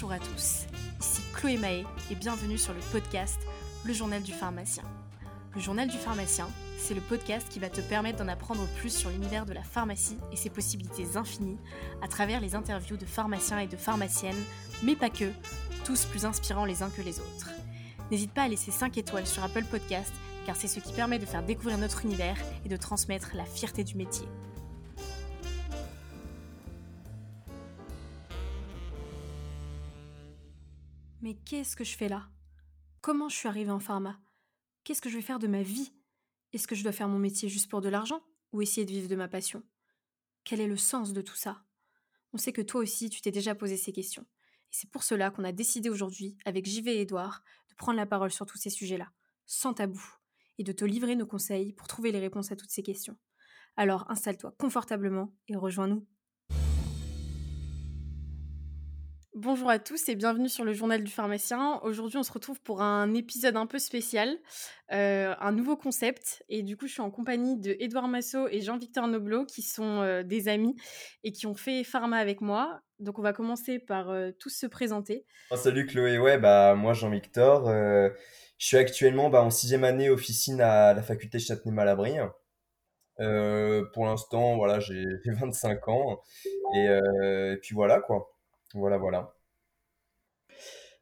Bonjour à tous, ici Chloé Mahé et bienvenue sur le podcast Le Journal du Pharmacien. Le Journal du Pharmacien, c'est le podcast qui va te permettre d'en apprendre plus sur l'univers de la pharmacie et ses possibilités infinies à travers les interviews de pharmaciens et de pharmaciennes, mais pas que, tous plus inspirants les uns que les autres. N'hésite pas à laisser 5 étoiles sur Apple Podcast car c'est ce qui permet de faire découvrir notre univers et de transmettre la fierté du métier. Mais qu'est-ce que je fais là? Comment je suis arrivée en pharma? Qu'est-ce que je vais faire de ma vie? Est-ce que je dois faire mon métier juste pour de l'argent ou essayer de vivre de ma passion? Quel est le sens de tout ça? On sait que toi aussi, tu t'es déjà posé ces questions. Et c'est pour cela qu'on a décidé aujourd'hui, avec JV et Edouard, de prendre la parole sur tous ces sujets-là, sans tabou, et de te livrer nos conseils pour trouver les réponses à toutes ces questions. Alors installe-toi confortablement et rejoins-nous Bonjour à tous et bienvenue sur le journal du pharmacien. Aujourd'hui, on se retrouve pour un épisode un peu spécial, euh, un nouveau concept. Et du coup, je suis en compagnie de Édouard Massot et Jean-Victor Noblot, qui sont euh, des amis et qui ont fait pharma avec moi. Donc, on va commencer par euh, tous se présenter. Oh, salut Chloé, ouais, bah moi Jean-Victor. je suis actuellement bah, en sixième année officine à la faculté Châtenay-Malabry. pour l'instant, voilà, j'ai 25 ans. Et puis voilà quoi. Voilà, voilà.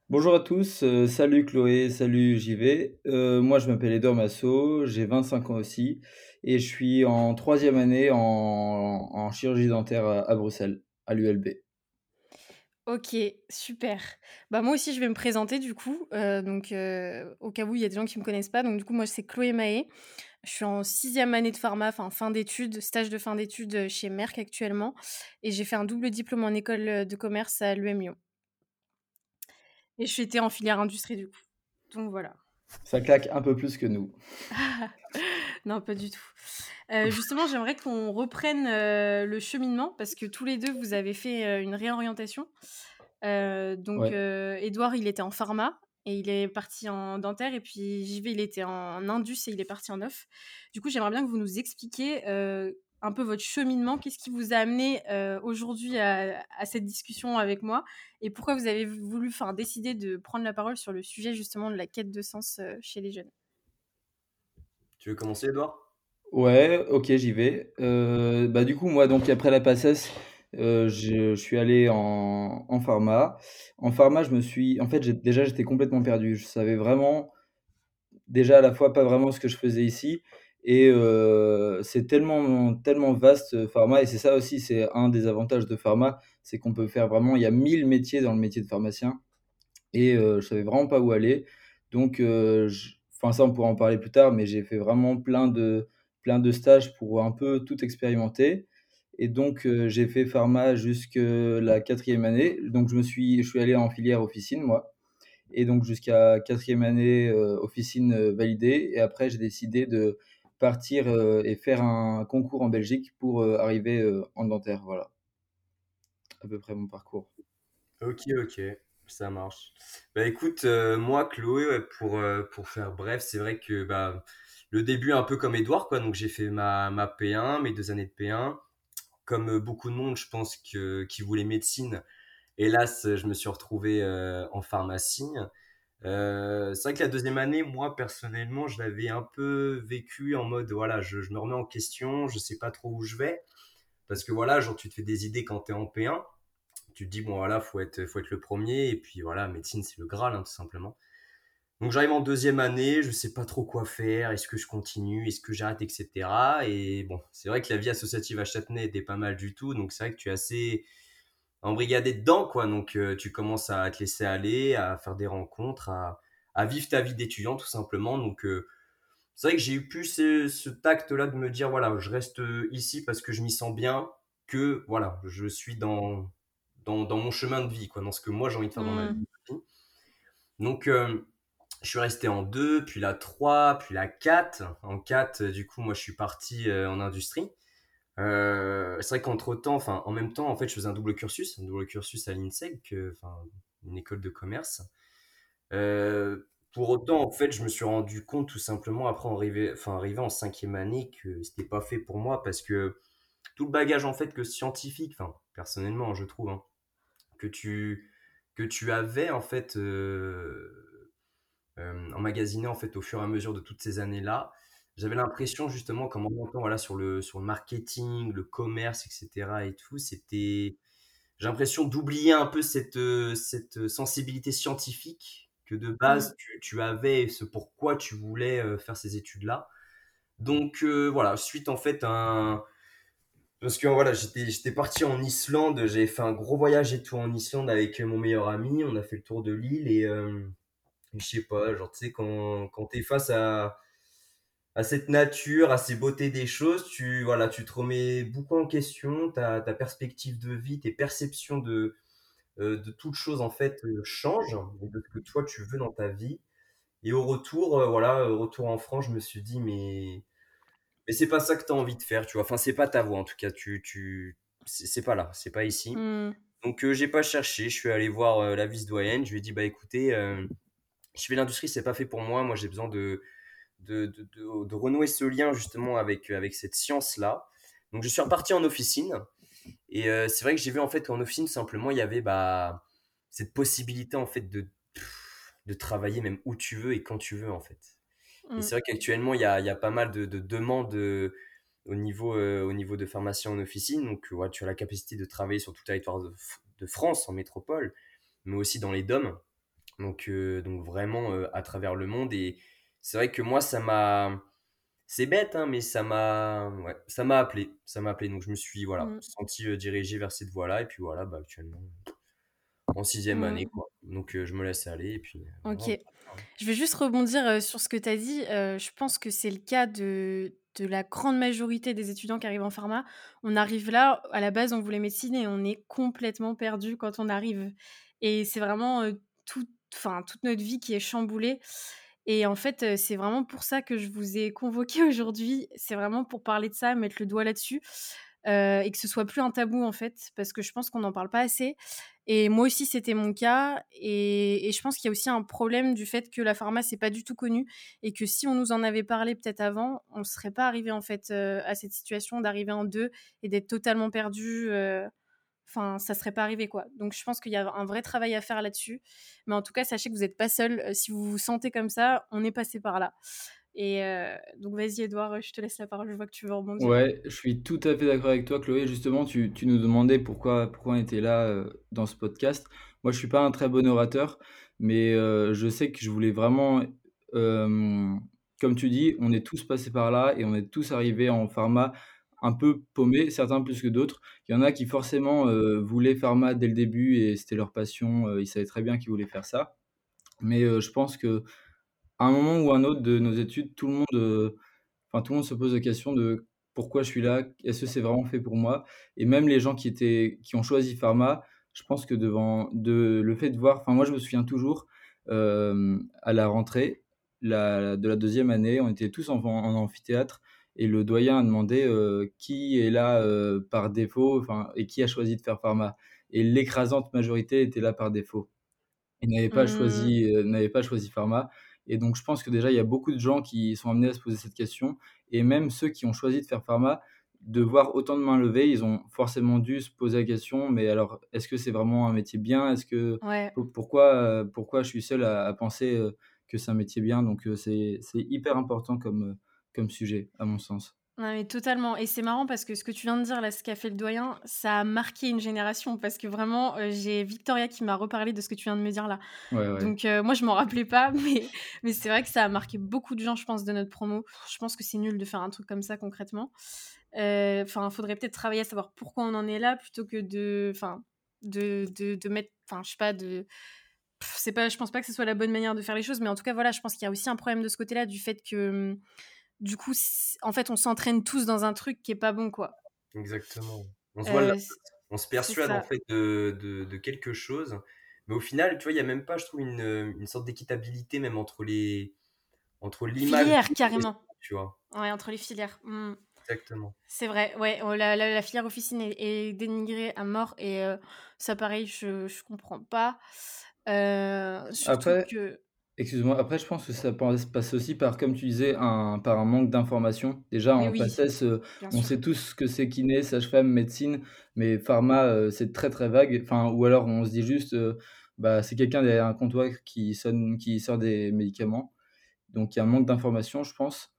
Bonjour à tous, euh, salut Chloé, salut JV. Euh, moi je m'appelle Edouard Massot, j'ai 25 ans aussi et je suis en troisième année en, chirurgie dentaire à, Bruxelles, à l'ULB. Ok, super. Bah moi aussi je vais me présenter du coup, euh, donc au cas où il y a des gens qui ne me connaissent pas, donc du coup moi c'est Chloé Mahé, je suis en sixième année de pharma, enfin fin d'études, stage de fin d'études chez Merck actuellement. Et j'ai fait un double diplôme en école de commerce à l'UM Lyon. Et je suis été en filière industrie du coup. Donc voilà. Ça claque un peu plus que nous. non, pas du tout. justement, j'aimerais qu'on reprenne le cheminement parce que tous les deux, vous avez fait une réorientation. donc, Edouard, il était en pharma et il est parti en dentaire et puis JV il était en indus et il est parti en neuf. Du coup, j'aimerais bien que vous nous expliquiez euh, un peu votre cheminement, qu'est-ce qui vous a amené euh, aujourd'hui à, cette discussion avec moi et pourquoi vous avez voulu enfin, décider de prendre la parole sur le sujet justement de la quête de sens euh, chez les jeunes? Tu veux commencer Edouard Ouais, ok, j'y vais. bah, du coup, moi, donc après la passesse, euh, je, suis allé en, en pharma. En pharma, je me suis. En fait, déjà, j'étais complètement perdu. Je savais vraiment, déjà à la fois, pas vraiment ce que je faisais ici. Et euh, c'est tellement, tellement vaste, pharma. Et c'est ça aussi, c'est un des avantages de pharma. C'est qu'on peut faire vraiment. Il y a 1000 métiers dans le métier de pharmacien. Et euh, je savais vraiment pas où aller. Donc, enfin, ça, on pourra en parler plus tard. Mais j'ai fait vraiment plein de, plein de stages pour un peu tout expérimenter. Et donc, euh, j'ai fait pharma jusqu'à la quatrième année. Donc, je me suis, je suis allé en filière officine, moi. Et donc, jusqu'à quatrième année, euh, officine euh, validée. Et après, j'ai décidé de partir et faire un concours en Belgique pour arriver en dentaire. Voilà. À peu près mon parcours. Ok, ok. Ça marche. Bah écoute, moi, Chloé, pour, pour faire bref, c'est vrai que bah, le début, un peu comme Edouard, quoi. Donc, j'ai fait ma, ma P1, mes deux années de P1 comme euh, beaucoup de monde, je pense, que, qui voulait médecine, hélas, je me suis retrouvé euh, en pharmacie. Euh, c'est vrai que la deuxième année, moi, personnellement, je l'avais un peu vécu en mode, voilà, je, me remets en question, je sais pas trop où je vais. Parce que voilà, genre, tu te fais des idées quand tu es en P1. Tu te dis, bon, voilà, faut être, faut être le premier. Et puis voilà, médecine, c'est le Graal, hein, tout simplement. Donc j'arrive en deuxième année, je sais pas trop quoi faire, est-ce que je continue, est-ce que j'arrête, etc. Et bon, c'est vrai que la vie associative à Châtenay était pas mal du tout, donc c'est vrai que tu es assez embrigadé dedans, quoi. Donc euh, tu commences à te laisser aller, à faire des rencontres, à, vivre ta vie d'étudiant tout simplement. Donc euh, c'est vrai que j'ai eu plus ce, tact-là de me dire, voilà, je reste ici parce que je m'y sens bien, que voilà, je suis dans, dans, mon chemin de vie, quoi, dans ce que moi j'ai envie de faire dans ma mmh. vie. Donc euh, je suis resté en 2, puis la 3, puis la 4. En 4, du coup, moi, je suis parti euh, en industrie. Euh, c'est vrai qu'entre temps, enfin, en même temps, en fait, je faisais un double cursus, un double cursus à enfin, une école de commerce. Euh, pour autant, en fait, je me suis rendu compte tout simplement après arriver, enfin, arriver en cinquième année que c'était pas fait pour moi parce que tout le bagage en fait que scientifique, enfin, personnellement, je trouve, hein, que tu que tu avais en fait emmagasiné en fait au fur et à mesure de toutes ces années-là. J'avais l'impression justement qu'en montant voilà, sur, le, sur le marketing, le commerce, etc. et tout, c'était... J'ai l'impression d'oublier un peu cette, cette sensibilité scientifique que de base mmh. tu, tu, avais, ce pourquoi tu voulais faire ces études-là. Donc voilà, suite en fait un... Parce que voilà, j'étais parti en Islande, j'avais fait un gros voyage et tout en Islande avec mon meilleur ami, on a fait le tour de l'île et je sais pas, genre tu sais, quand, quand tu es face à, à cette nature, à ces beautés des choses, tu, voilà, tu te remets beaucoup en question, ta, ta perspective de vie, tes perceptions de, euh, de toutes choses en fait euh, changent, de ce que toi tu veux dans ta vie. Et au retour, euh, voilà, retour en France, je me suis dit, mais, mais c'est pas ça que tu as envie de faire, tu vois. Enfin, c'est pas ta voie en tout cas, tu, tu, c'est pas là, c'est pas ici. Mmh. Donc, j'ai pas cherché, je suis allé voir la vice-doyenne, je lui ai dit, bah écoutez, je fais l'industrie, c'est pas fait pour moi, moi j'ai besoin de, de, de, renouer ce lien justement avec, avec cette science-là. Donc je suis reparti en officine. Et euh, c'est vrai que j'ai vu en fait qu'en officine, simplement, il y avait bah, cette possibilité en fait de, de travailler même où tu veux et quand tu veux en fait. Et mm. c'est vrai qu'actuellement, il y a, y a, pas mal de, de demandes euh, au, niveau, euh, au niveau de pharmacie en officine. Donc ouais, tu as la capacité de travailler sur tout le territoire de France, en métropole, mais aussi dans les DOM. Donc, donc vraiment à travers le monde. Et, c'est vrai que moi, ça m'a. C'est bête, hein, mais ça m'a ouais, ça m'a appelé. Ça m'a appelé. Donc, je me suis voilà, mmh. senti euh, dirigé vers cette voie-là. Et puis voilà, bah, actuellement, en sixième mmh. année. Quoi. Donc, euh, je me laisse aller. Et puis, euh, ok. Je vais juste rebondir sur ce que tu as dit. je pense que c'est le cas de, de la grande majorité des étudiants qui arrivent en pharma. On arrive là, à la base, on voulait médecine et on est complètement perdu quand on arrive. Et c'est vraiment tout, enfin, toute notre vie qui est chamboulée. Et en fait, c'est vraiment pour ça que je vous ai convoqué aujourd'hui. C'est vraiment pour parler de ça, mettre le doigt là-dessus. et que ce soit plus un tabou en fait, parce que je pense qu'on n'en parle pas assez. Et moi aussi, c'était mon cas. Et, je pense qu'il y a aussi un problème du fait que la pharma, c'est pas du tout connu. Et que si on nous en avait parlé peut-être avant, on ne serait pas arrivé en fait à cette situation d'arriver en deux et d'être totalement perdu enfin, ça serait pas arrivé quoi. Donc je pense qu'il y a un vrai travail à faire là-dessus. Mais en tout cas, sachez que vous n'êtes pas seul. Euh, si vous vous sentez comme ça, on est passé par là. Et euh, donc vas-y Edouard, je te laisse la parole, je vois que tu veux rebondir. Ouais, je suis tout à fait d'accord avec toi Chloé. Justement, tu, nous demandais pourquoi, on était là euh, dans ce podcast. Moi, je suis pas un très bon orateur, mais je sais que je voulais vraiment, comme tu dis, on est tous passés par là et on est tous arrivés en pharma un peu paumés, certains plus que d'autres. Il y en a qui forcément euh, voulaient pharma dès le début et c'était leur passion, euh, ils savaient très bien qu'ils voulaient faire ça. Mais euh, je pense que à un moment ou un autre de nos études, tout le monde, tout le monde se pose la question de pourquoi je suis là, est-ce que c'est vraiment fait pour moi? Et même les gens qui étaient, qui ont choisi pharma, je pense que devant de, le fait de voir, moi je me souviens toujours à la rentrée de la deuxième année, on était tous en amphithéâtre et le doyen a demandé euh, qui est là euh, par défaut et qui a choisi de faire pharma. Et l'écrasante majorité était là par défaut. Ils n'avaient pas, choisi, mmh. euh, pas choisi pharma. Et donc, je pense que déjà, il y a beaucoup de gens qui sont amenés à se poser cette question. Et même ceux qui ont choisi de faire pharma, de voir autant de mains levées, ils ont forcément dû se poser la question, mais alors, est-ce que c'est vraiment un métier bien? Est-ce que pourquoi, pourquoi je suis seul à, à penser que c'est un métier bien? Donc, c'est hyper important comme, comme sujet, à mon sens. Non, mais totalement. Et c'est marrant parce que ce que tu viens de dire, là, ce qu'a fait le doyen, ça a marqué une génération. Parce que vraiment, euh, j'ai Victoria qui m'a reparlé de ce que tu viens de me dire là. Donc, euh, moi, je m'en rappelais pas, mais, mais c'est vrai que ça a marqué beaucoup de gens, je pense, de notre promo. Je pense que c'est nul de faire un truc comme ça concrètement. Euh, enfin, il faudrait peut-être travailler à savoir pourquoi on en est là plutôt que de. Enfin, de, de, de mettre. Enfin, je sais pas, de c'est pas je pense pas que ce soit la bonne manière de faire les choses mais en tout cas voilà je pense qu'il y a aussi un problème de ce côté-là du fait que hum, du coup, en fait, on s'entraîne tous dans un truc qui est pas bon, quoi. Exactement. On se, euh, on se persuade en fait de, de, quelque chose, mais au final, tu vois, il y a même pas, je trouve, une, une sorte d'équitabilité même entre les entre l'image filières carrément. Tu vois. Ouais, entre les filières. Mmh. Exactement. C'est vrai, ouais, oh, la, la, filière officine est, dénigrée à mort et euh, ça, pareil, je, je comprends pas. Euh, surtout Après, que Excuse-moi, après, je pense que ça passe aussi par, comme tu disais, un, par un manque d'information. Déjà, en oui, euh, on sait tous ce que c'est kiné, sage-femme, médecine, mais pharma, euh, c'est très très vague. Enfin, ou alors on se dit juste, euh, bah, c'est quelqu'un derrière un comptoir qui sonne qui sort des médicaments. Donc il y a un manque d'information, je pense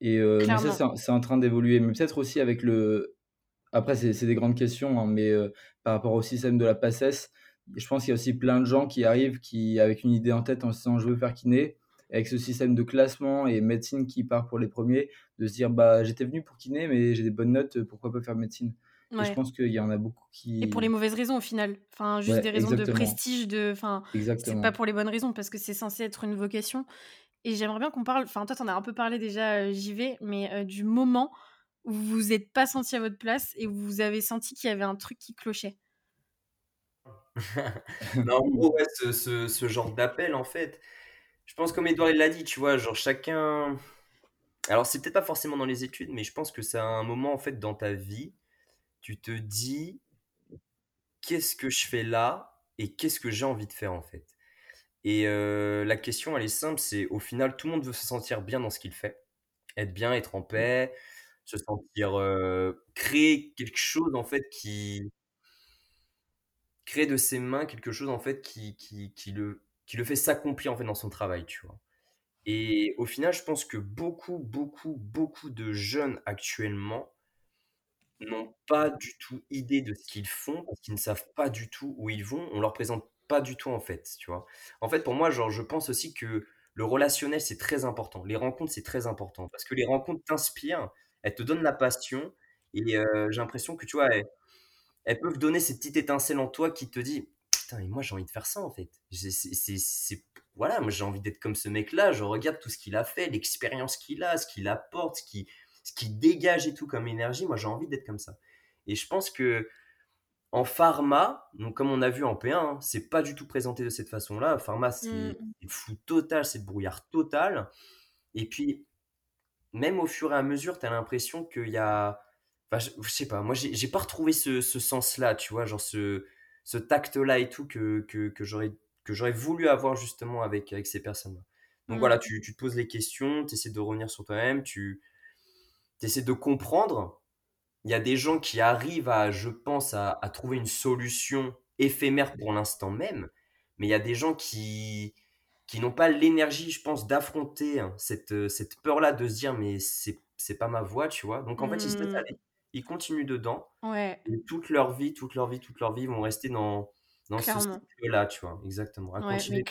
et heu, mais ça, c'est en train d'évoluer. Mais peut-être aussi avec le après c'est des grandes questions, hein, mais heu, par rapport au système de la PACES, je pense qu'il y a aussi plein de gens qui arrivent qui avec une idée en tête en se disant: «Je veux faire kiné», avec ce système de classement et médecine qui part pour les premiers, de se dire: «Bah, j'étais venu pour kiné, mais j'ai des bonnes notes, pourquoi pas faire médecine?» et je pense qu'il y en a beaucoup Et pour les mauvaises raisons au final. Enfin, juste des raisons de prestige, de enfin, c'est pas pour les bonnes raisons parce que c'est censé être une vocation et j'aimerais bien qu'on parle enfin toi tu en as un peu parlé déjà, j'y vais, mais du moment où vous vous êtes pas senti à votre place et où vous avez senti qu'il y avait un truc qui clochait? En gros, ouais, ce ce ce genre d'appel, en fait, je pense comme Edouard l'a dit, tu vois? Genre chacun alors c'est peut-être pas forcément dans les études, mais je pense que c'est un moment, en fait, dans ta vie, tu te dis: «Qu'est-ce que je fais là et qu'est-ce que j'ai envie de faire, en fait?» et la question, elle est simple, c'est au final, tout le monde veut se sentir bien dans ce qu'il fait. Être bien, être en paix, se sentir, créer quelque chose, en fait, qui créer de ses mains quelque chose, en fait, qui qui le qui le fait s'accomplir, en fait, dans son travail, tu vois? Et au final, je pense que beaucoup, beaucoup, beaucoup de jeunes actuellement n'ont pas du tout idée de ce qu'ils font, parce qu'ils ne savent pas du tout où ils vont. On leur présente pas du tout, en fait, tu vois? En fait, pour moi, genre, je pense aussi que le relationnel, c'est très important. Les rencontres, c'est très important parce que les rencontres t'inspirent, elles te donnent la passion et j'ai l'impression que, tu vois, elles peuvent donner cette petite étincelle en toi qui te dit: «Putain, mais moi, j'ai envie de faire ça, en fait». c'est voilà, moi, j'ai envie d'être comme ce mec-là. Je regarde tout ce qu'il a fait, l'expérience qu'il a, ce qu'il apporte, ce qu'il ce qu'il dégage et tout comme énergie. Moi, j'ai envie d'être comme ça et je pense que en pharma, donc comme on a vu en P1, hein, c'est pas du tout présenté de cette façon-là. Pharma, c'est mmh. flou total, c'est le brouillard total. Et puis, même au fur et à mesure, tu as l'impression qu'il y a. Enfin, je, sais pas, moi, j'ai pas retrouvé ce, sens-là, tu vois, genre ce, ce tact-là et tout que, que, que j'aurais voulu avoir justement avec, avec ces personnes-là. Donc voilà, mmh. tu, tu, te poses les questions, tu essaies de revenir sur toi-même, tu essaies de comprendre il y a des gens qui arrivent à, je pense, à, trouver une solution éphémère pour l'instant même, mais il y a des gens qui, qui n'ont pas l'énergie, je pense, d'affronter hein, cette, cette peur-là de se dire, mais c'est, c'est pas ma voix, tu vois. Donc en fait, ils se laissent mmh. Ils continuent dedans, ouais. et toute leur vie, toute leur vie, toute leur vie vont rester dans, dans ce cycle-là, tu vois, exactement. À continuer,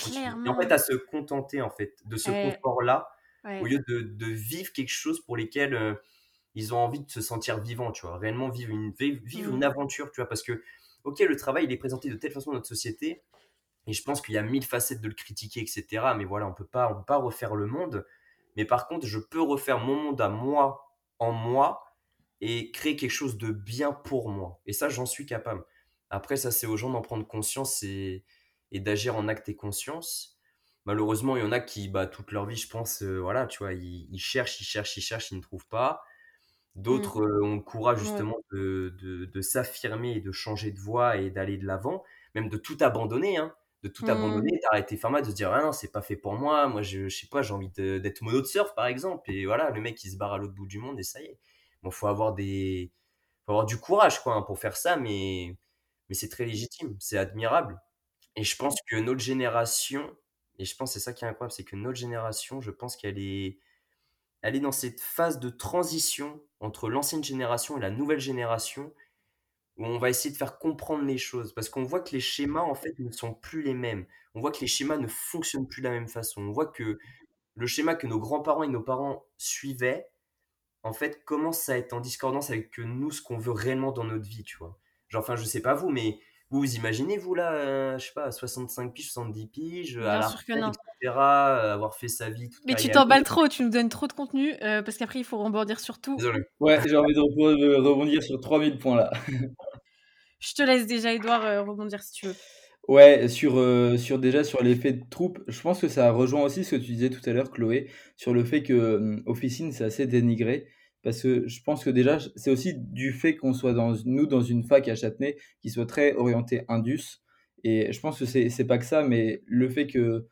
Et en fait, à se contenter, en fait, de ce confort-là, au lieu de, de, vivre quelque chose pour lesquels. Euh, ils ont envie de se sentir vivants, tu vois, réellement vivre une, vivre une mmh. aventure, tu vois, parce que, ok, le travail, il est présenté de telle façon dans notre société, et je pense qu'il y a mille facettes de le critiquer, etc. Mais voilà, on peut pas, on peut pas refaire le monde. Mais par contre, je peux refaire mon monde à moi, en moi, et créer quelque chose de bien pour moi. Et ça, j'en suis capable. Après, ça, c'est aux gens d'en prendre conscience et, et d'agir en acte et conscience. Malheureusement, il y en a qui, bah, toute leur vie, je pense, euh, voilà, tu vois, ils, ils, cherchent, ils cherchent, ils cherchent, ils ne trouvent pas. D'autres mmh. ont le courage justement de, de, s'affirmer et de changer de voie et d'aller de l'avant, même de tout abandonner, hein, de tout mmh. abandonner, d'arrêter pharma, de se dire ah non, c'est pas fait pour moi, moi je, je sais pas, j'ai envie d'être mono de surf par exemple, et voilà, le mec il se barre à l'autre bout du monde et ça y est. Bon, faut avoir des, faut avoir du courage quoi hein, pour faire ça, mais, mais c'est très légitime, c'est admirable. Et je pense que notre génération, et je pense que c'est ça qui est incroyable, c'est que notre génération, je pense qu'elle est, elle est dans cette phase de transition entre l'ancienne génération et la nouvelle génération où on va essayer de faire comprendre les choses parce qu'on voit que les schémas en fait ne sont plus les mêmes. On voit que les schémas ne fonctionnent plus de la même façon. On voit que le schéma que nos grands-parents et nos parents suivaient en fait commence à être en discordance avec nous ce qu'on veut réellement dans notre vie, tu vois? Genre enfin je sais pas vous mais vous vous imaginez, vous, là, euh, je sais pas, 65 piges, 70 piges, à la retraite, etc., euh, avoir fait sa vie Mais tu t'emballes trop, tu nous donnes trop de contenu, euh, parce qu'après, il faut rebondir sur tout. Désolé. Ouais, j'ai envie de rebondir sur 3000 points, là. je te laisse déjà, Edouard, rebondir si tu veux. Ouais, sur, sur déjà sur l'effet de troupe, je pense que ça rejoint aussi ce que tu disais tout à l'heure, Chloé, sur le fait que hum, Officine, c'est assez dénigré. Parce que je pense que déjà, c'est aussi du fait qu'on soit dans, nous dans une fac à Châtenay qui soit très orientée Indus. Et je pense que c'est, c'est pas que ça, mais le fait que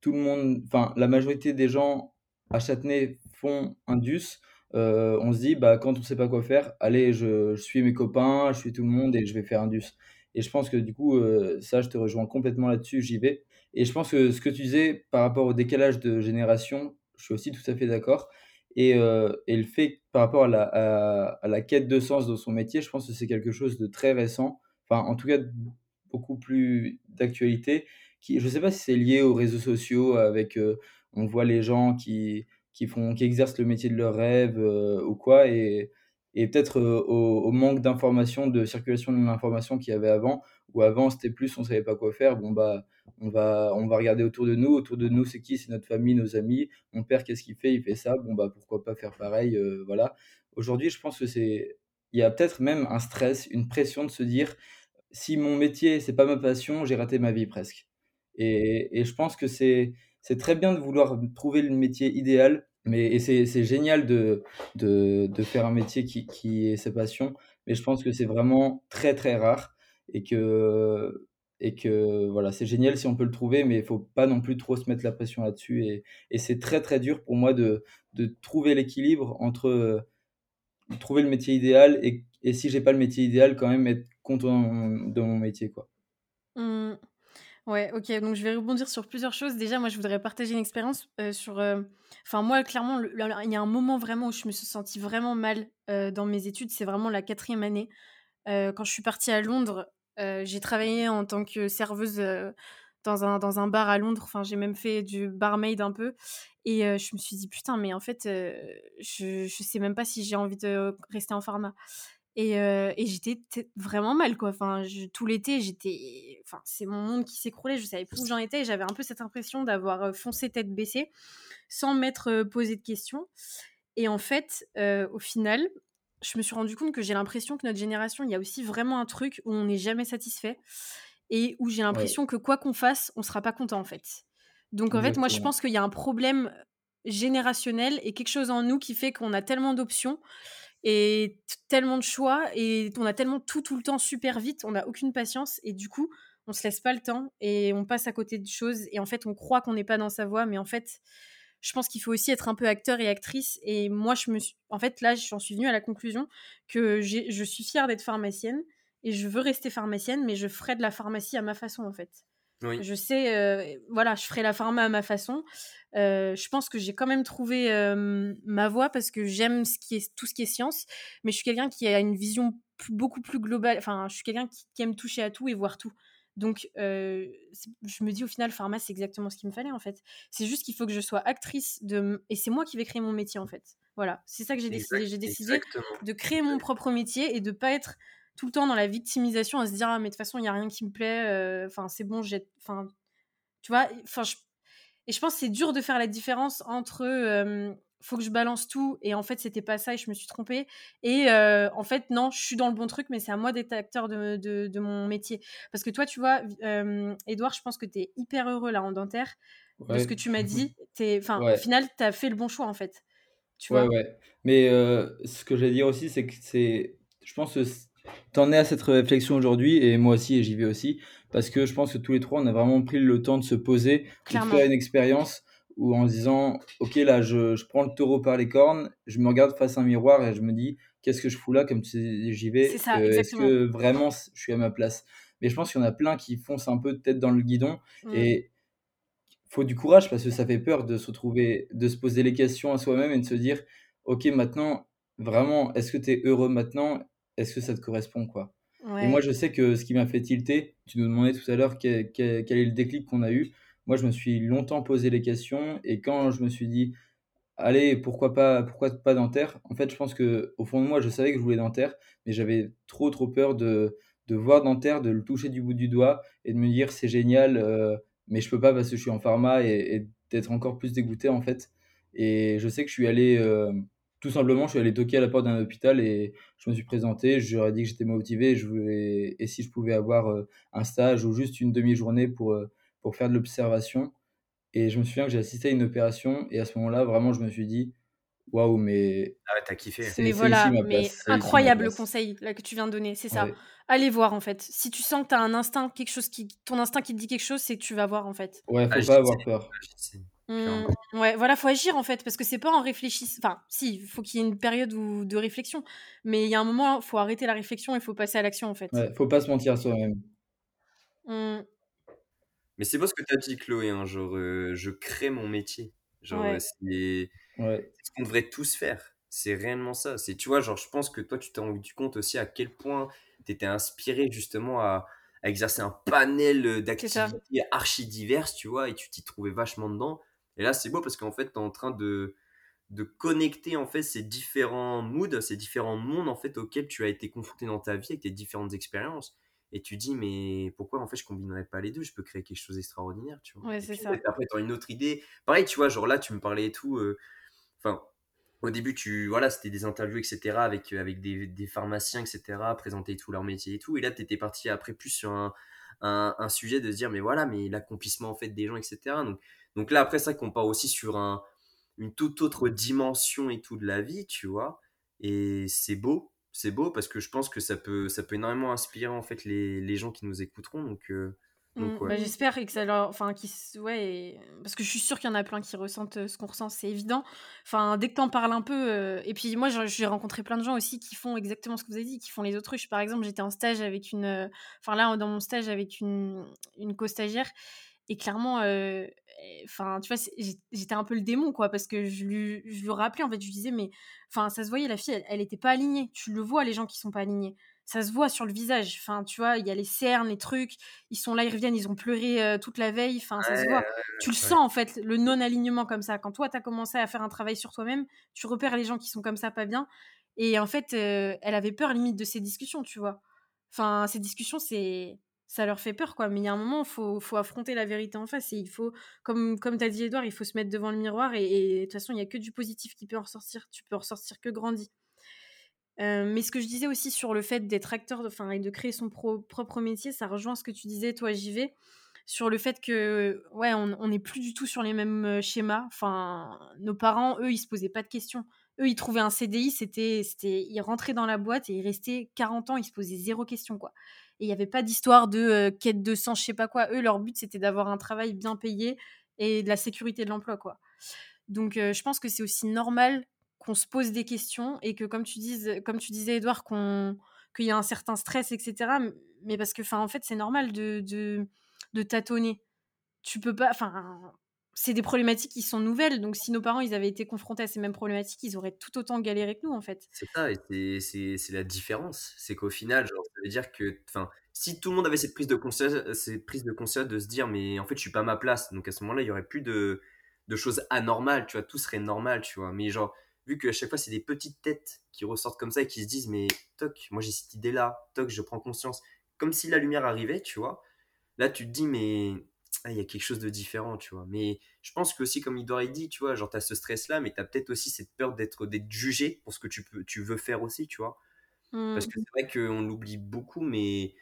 tout le monde, enfin, la majorité des gens à Châtenay font Indus, euh, on se dit, bah, quand on sait pas quoi faire, allez, je, je, suis mes copains, je suis tout le monde et je vais faire Indus. Et je pense que du coup, ça, je te rejoins complètement là-dessus, j'y vais. Et je pense que ce que tu disais par rapport au décalage de génération, je suis aussi tout à fait d'accord. Et, et le fait par rapport à la, à la quête de sens dans son métier, je pense que c'est quelque chose de très récent, enfin en tout cas beaucoup plus d'actualité. Je ne sais pas si c'est lié aux réseaux sociaux, avec on voit les gens qui, qui, font, qui exercent le métier de leur rêve ou quoi, et peut-être au, manque d'information, de circulation de l'information qu'il y avait avant, où avant c'était plus on savait pas quoi faire, bon bah on va, on va regarder autour de nous, autour de nous c'est qui, c'est notre famille, nos amis, mon père qu'est-ce qu'il fait, il fait ça, bon bah pourquoi pas faire pareil, voilà. Aujourd'hui je pense que c'est, il y a peut-être même un stress, une pression de se dire si mon métier c'est pas ma passion, j'ai raté ma vie presque. Et, et je pense que c'est, c'est très bien de vouloir trouver le métier idéal, mais c'est génial de, de, de, faire un métier qui, qui est sa passion, mais je pense que c'est vraiment très très rare et que, et que voilà, c'est génial si on peut le trouver, mais il faut pas non plus trop se mettre la pression là-dessus. Et, et c'est très très dur pour moi de, de trouver l'équilibre entre trouver le métier idéal et, et si j'ai pas le métier idéal, quand même être content de mon métier. quoi. Mmh. Ouais, OK, donc je vais rebondir sur plusieurs choses. Déjà, moi, je voudrais partager une expérience, sur, enfin moi, clairement, il y a un moment vraiment où je me suis sentie vraiment mal, dans mes études, c'est vraiment la quatrième année. quand je suis partie à Londres, j'ai travaillé en tant que serveuse, dans un dans un bar à Londres. Enfin, j'ai même fait du barmaid un peu et je me suis dit: «Putain, mais en fait, je je sais même pas si j'ai envie de rester en pharma». Et, et j'étais vraiment mal, quoi. Enfin, tout l'été, j'étais. Enfin, c'est mon monde qui s'écroulait. Je savais plus où j'en étais. J'avais un peu cette impression d'avoir foncé tête baissée, sans m'être posé de questions. Et en fait, au final, je me suis rendu compte que j'ai l'impression que notre génération, il y a aussi vraiment un truc où on n'est jamais satisfait et où j'ai l'impression que quoi qu'on fasse, on sera pas content, en fait. Donc, en fait, moi, je pense qu'il y a un problème générationnel et quelque chose en nous qui fait qu'on a tellement d'options et tellement de choix et on a tellement tout tout le temps super vite, on n'a aucune patience et du coup, on se laisse pas le temps et on passe à côté de choses et en fait, on croit qu'on n'est pas dans sa voie, mais en fait, je pense qu'il faut aussi être un peu acteur et actrice et moi, je me suis, en fait, là, j'en suis venue à la conclusion que je suis fière d'être pharmacienne et je veux rester pharmacienne, mais je ferai de la pharmacie à ma façon, en fait. Je sais, euh, voilà, je ferai la pharma à ma façon. Euh, je pense que j'ai quand même trouvé euh, ma voie parce que j'aime ce qui est, tout ce qui est science, mais je suis quelqu'un qui a une vision beaucoup plus globale. Enfin, je suis quelqu'un qui, aime toucher à tout et voir tout. Donc, je me dis au final, pharma, c'est exactement ce qu'il me fallait en fait. C'est juste qu'il faut que je sois actrice de. Et c'est moi qui vais créer mon métier en fait. Voilà, c'est ça que j'ai décidé. J'ai décidé de créer mon propre métier et de pas être tout le temps dans la victimisation à se dire ah mais de toute façon il y a rien qui me plaît euh, enfin c'est bon j'ai enfin tu vois enfin et je pense que c'est dur de faire la différence entre euh, faut que je balance tout et en fait c'était pas ça et je me suis trompée et euh, en fait non je suis dans le bon truc mais c'est à moi d'être acteur de, de, mon métier. Parce que toi tu vois Edouard je pense que tu es hyper heureux là en dentaire de ce que tu m'as dit. Enfin au final tu as fait le bon choix en fait tu ouais, vois. ouais. Mais ce que j'allais dire aussi c'est que c'est je pense que T'en es à cette réflexion aujourd'hui et moi aussi et j'y vais aussi parce que je pense que tous les trois on a vraiment pris le temps de se poser, de faire une expérience où en se disant ok là je, je, prends le taureau par les cornes, je me regarde face à un miroir et je me dis qu'est-ce que je fous là comme j'y vais, euh, est-ce que vraiment je suis à ma place? Mais je pense qu'il y en a plein qui foncent un peu tête dans le guidon mmh. et faut du courage parce que ça fait peur de se retrouver, de se poser les questions à soi-même et de se dire ok maintenant vraiment est-ce que tu es heureux maintenant? Est-ce que ça te correspond quoi? Et moi, je sais que ce qui m'a fait tilter, tu nous demandais tout à l'heure quel, est le déclic qu'on a eu. Moi, je me suis longtemps posé les questions et quand je me suis dit, allez, pourquoi pas, pourquoi pas dentaire? En fait, je pense que au fond de moi, je savais que je voulais dentaire, mais j'avais trop trop peur de, de voir dentaire, de le toucher du bout du doigt et de me dire c'est génial, euh, mais je peux pas parce que je suis en pharma et, d'être encore plus dégoûté en fait. Et je sais que je suis allé euh, tout simplement, je suis allé toquer à la porte d'un hôpital et je me suis présenté. Je leur ai dit que j'étais motivé je voulais, et si je pouvais avoir euh, un stage ou juste une demi-journée pour, euh, pour faire de l'observation. Et je me souviens que j'ai assisté à une opération et à ce moment-là, vraiment, je me suis dit waouh, mais. Ah ouais, t'as kiffé. Mais voilà, mais incroyable le conseil là, que tu viens de donner, c'est ça. Allez voir en fait. Si tu sens que tu as un instinct, quelque chose qui, ton instinct qui te dit quelque chose, c'est que tu vas voir en fait. Ouais, faut pas avoir peur. Mmh, ouais, voilà, faut agir en fait, parce que c'est pas en réfléchissant. Enfin, si, il faut qu'il y ait une période où... de réflexion, mais il y a un moment, faut arrêter la réflexion et faut passer à l'action en fait. Ouais, faut pas se mentir à soi-même. Mmh. Mais c'est beau ce que tu as dit, Chloé. Hein, genre, euh, je crée mon métier. Genre, Ouais. c'est Ouais. ce qu'on devrait tous faire. C'est réellement ça. C'est, tu vois, genre, je pense que toi, tu t'es rendu compte aussi à quel point tu étais inspiré justement à, à exercer un panel euh, d'activités archi diverses, tu vois, et tu t'y trouvais vachement dedans. Et là, c'est beau parce qu'en fait, tu es en train de, de connecter en fait ces différents moods, ces différents mondes en fait auxquels tu as été confronté dans ta vie avec tes différentes expériences. Et tu dis, mais pourquoi en fait je combinerais pas les deux? Je peux créer quelque chose d'extraordinaire, tu vois. Ouais, c'est ça. après, tu as une autre idée. Pareil, tu vois, genre là, tu me parlais et tout. euh, Enfin, au début, tu, voilà, c'était des interviews, etc., avec, euh, avec des, des pharmaciens, etc., présenter tout leur métier et tout. Et là, tu étais parti après plus sur un, un, un sujet de se dire, mais voilà, mais l'accomplissement en fait des gens, etc. Donc, donc là, après, vrai qu'on part aussi sur un, une toute autre dimension et tout de la vie, tu vois. Et c'est beau, c'est beau parce que je pense que ça peut, ça peut énormément inspirer en fait les, les gens qui nous écouteront. Donc, euh, donc Mm, ouais. bah, J'espère que ça leur. Enfin, s- ouais, et- parce que je suis sûre qu'il y en a plein qui ressentent euh, ce qu'on ressent, c'est évident. Enfin, dès que t'en parles un peu. euh, Et puis, moi, j'ai rencontré plein de gens aussi qui font exactement ce que vous avez dit, qui font les autruches. Par exemple, j'étais en stage avec une. Enfin, là, dans mon stage avec une, une co-stagiaire. Et clairement, euh, enfin, tu vois, j'étais un peu le démon, quoi, parce que je lui, je lui rappelais, en fait, je lui disais, mais, enfin, ça se voyait, la fille, elle, elle était pas alignée. Tu le vois, les gens qui sont pas alignés. Ça se voit sur le visage. Enfin, tu vois, il y a les cernes, les trucs. Ils sont là, ils reviennent, ils ont pleuré euh, toute la veille. Enfin, ça se voit. ouais, Tu le ouais. sens, en fait, le non-alignement comme ça. Quand toi, tu as commencé à faire un travail sur toi-même, tu repères les gens qui sont comme ça, pas bien. Et en fait, euh, elle avait peur, limite, de ces discussions, tu vois. Enfin, ces discussions, c'est ça leur fait peur, quoi. Mais il y a un moment, il faut, affronter la vérité en face. Et il faut, comme, comme tu as dit, Edouard, il faut se mettre devant le miroir. Et de toute façon, il n'y a que du positif qui peut en ressortir. Tu peux en ressortir que grandi. Euh, mais ce que je disais aussi sur le fait d'être acteur de, et de créer son pro- propre métier, ça rejoint ce que tu disais, toi, JV, sur le fait que, ouais, on n'est plus du tout sur les mêmes euh, schémas. Enfin, nos parents, eux, ils se posaient pas de questions. Eux, ils trouvaient un CDI, c'était, c'était, ils rentraient dans la boîte et ils restaient 40 ans, ils se posaient zéro question, quoi. Et il n'y avait pas d'histoire de euh, quête de sang, je sais pas quoi. Eux, leur but, c'était d'avoir un travail bien payé et de la sécurité de l'emploi, quoi. Donc, euh, je pense que c'est aussi normal qu'on se pose des questions et que, comme tu, dises, comme tu disais, Edouard, qu'on, qu'il y a un certain stress, etc. Mais parce que, en fait, c'est normal de, de, tâtonner. Tu peux pas. Enfin, c'est des problématiques qui sont nouvelles. Donc, si nos parents ils avaient été confrontés à ces mêmes problématiques, ils auraient tout autant galéré que nous, en fait. C'est ça, et c'est- la différence. C'est qu'au final, genre, ça veut dire que, si tout le monde avait cette prise de conscience, cette prise de conscience de se dire, mais en fait, je suis pas à ma place. Donc à ce moment-là, il y aurait plus de, de choses anormales, tu vois, tout serait normal, tu vois. Mais genre, vu qu'à chaque fois, c'est des petites têtes qui ressortent comme ça et qui se disent, mais toc, moi j'ai cette idée-là, toc, je prends conscience. Comme si la lumière arrivait, tu vois. Là, tu te dis, mais ah, il y a quelque chose de différent, tu vois. Mais je pense que aussi, comme Idor dit, tu vois, genre, t'as ce stress-là, mais t'as peut-être aussi cette peur d'être jugé pour ce que tu, peux, tu veux faire aussi, tu vois. Parce Mmh. que c'est vrai qu'on l'oublie beaucoup, mais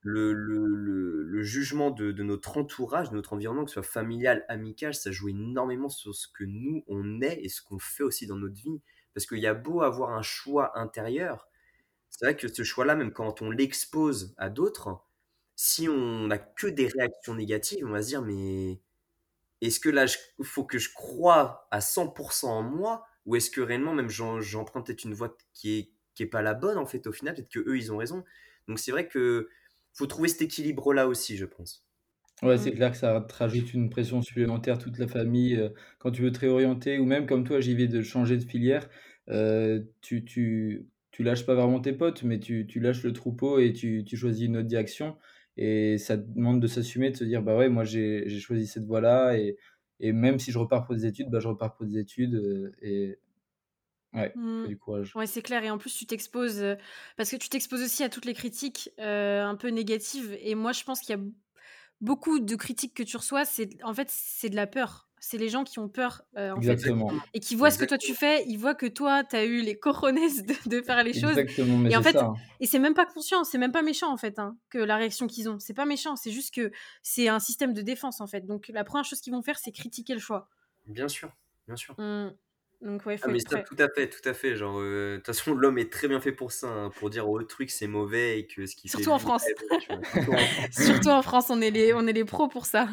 le, le, le, le jugement de, de notre entourage, de notre environnement, que ce soit familial, amical, ça joue énormément sur ce que nous, on est et ce qu'on fait aussi dans notre vie. Parce qu'il y a beau avoir un choix intérieur, c'est vrai que ce choix-là, même quand on l'expose à d'autres, si on n'a que des réactions négatives, on va se dire, mais est-ce que là, il faut que je croie à 100% en moi ou est-ce que réellement, même j'emprunte peut-être une voie qui est, qui est pas la bonne en fait au final, peut-être que eux ils ont raison. Donc c'est vrai que faut trouver cet équilibre-là aussi, je pense. Ouais, c'est Mmh. clair que ça te rajoute une pression supplémentaire, toute la famille, heu, quand tu veux te réorienter ou même comme toi, j'y vais de changer de filière, heu, tu tu tu lâches pas vraiment tes potes, mais tu tu lâches le troupeau et tu tu choisis une autre direction et ça demande de s'assumer, de se dire: «Bah, ouais, moi j'ai choisi cette voie-là et et même si je repars pour des études, bah, je repars pour des études», heu et ouais, Mmh. du courage. Ouais, c'est clair. Et en plus, tu t'exposes euh, parce que tu t'exposes aussi à toutes les critiques euh, un peu négatives. Et moi, je pense qu'il y a beaucoup de critiques que tu reçois. C'est en fait, c'est de la peur. C'est les gens qui ont peur, euh, en fait, Exactement, et qui voient ce que toi tu fais. Ils voient que toi, tu as eu les cojones de, de faire les choses. exactement, mais Et en c'est fait, ça, et c'est même pas conscient, c'est même pas méchant en fait, hein, que la réaction qu'ils ont. C'est pas méchant, c'est juste que c'est un système de défense en fait. Donc la première chose qu'ils vont faire, c'est critiquer le choix. Bien sûr, bien sûr. Mmh. Donc ouais, Ah faut mais être ça, tout à fait, tout à fait. Genre, euh, de toute façon, l'homme est très bien fait pour ça, hein, pour dire au truc c'est mauvais et que ce qu'il fait Surtout en France. Surtout en France, Surtout en France, on est les, on est les pros pour ça.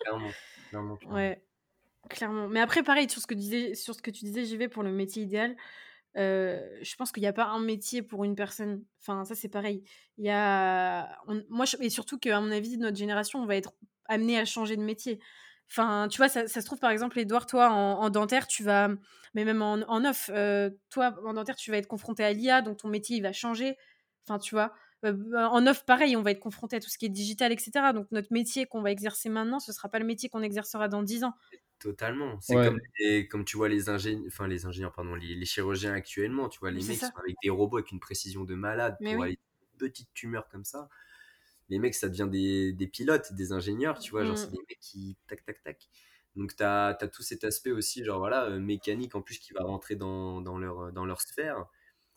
clairement, clairement, clairement. ouais. Clairement. Mais après, pareil, sur ce que, disais, sur ce que tu disais, j'y vais pour le métier idéal. Euh, je pense qu'il n'y a pas un métier pour une personne. Enfin, ça, c'est pareil. Il y a. moi, et surtout qu'à mon avis, notre génération, on va être amené à changer de métier. Enfin, tu vois, ça, se trouve, par exemple, Edouard, toi, en, dentaire, tu vas. Mais même en, en off, euh, toi, en dentaire, tu vas être confronté à l'IA, donc ton métier, il va changer. Enfin, tu vois. Euh, en off, pareil, on va être confronté à tout ce qui est digital, etc. Donc, notre métier qu'on va exercer maintenant, ce ne sera pas le métier qu'on exercera dans 10 ans. Totalement. C'est comme, comme tu vois les ingénieurs, enfin les ingénieurs, pardon, les, chirurgiens actuellement, tu vois, les mecs sont avec des robots avec une précision de malade pour aller petites tumeurs comme ça. Les mecs, ça devient des, des pilotes, des ingénieurs, tu vois, genre c'est mmh. des mecs qui tac tac tac. Donc tu as, as, tout cet aspect aussi, genre voilà, euh, mécanique en plus qui va rentrer dans, dans, leur, dans leur sphère.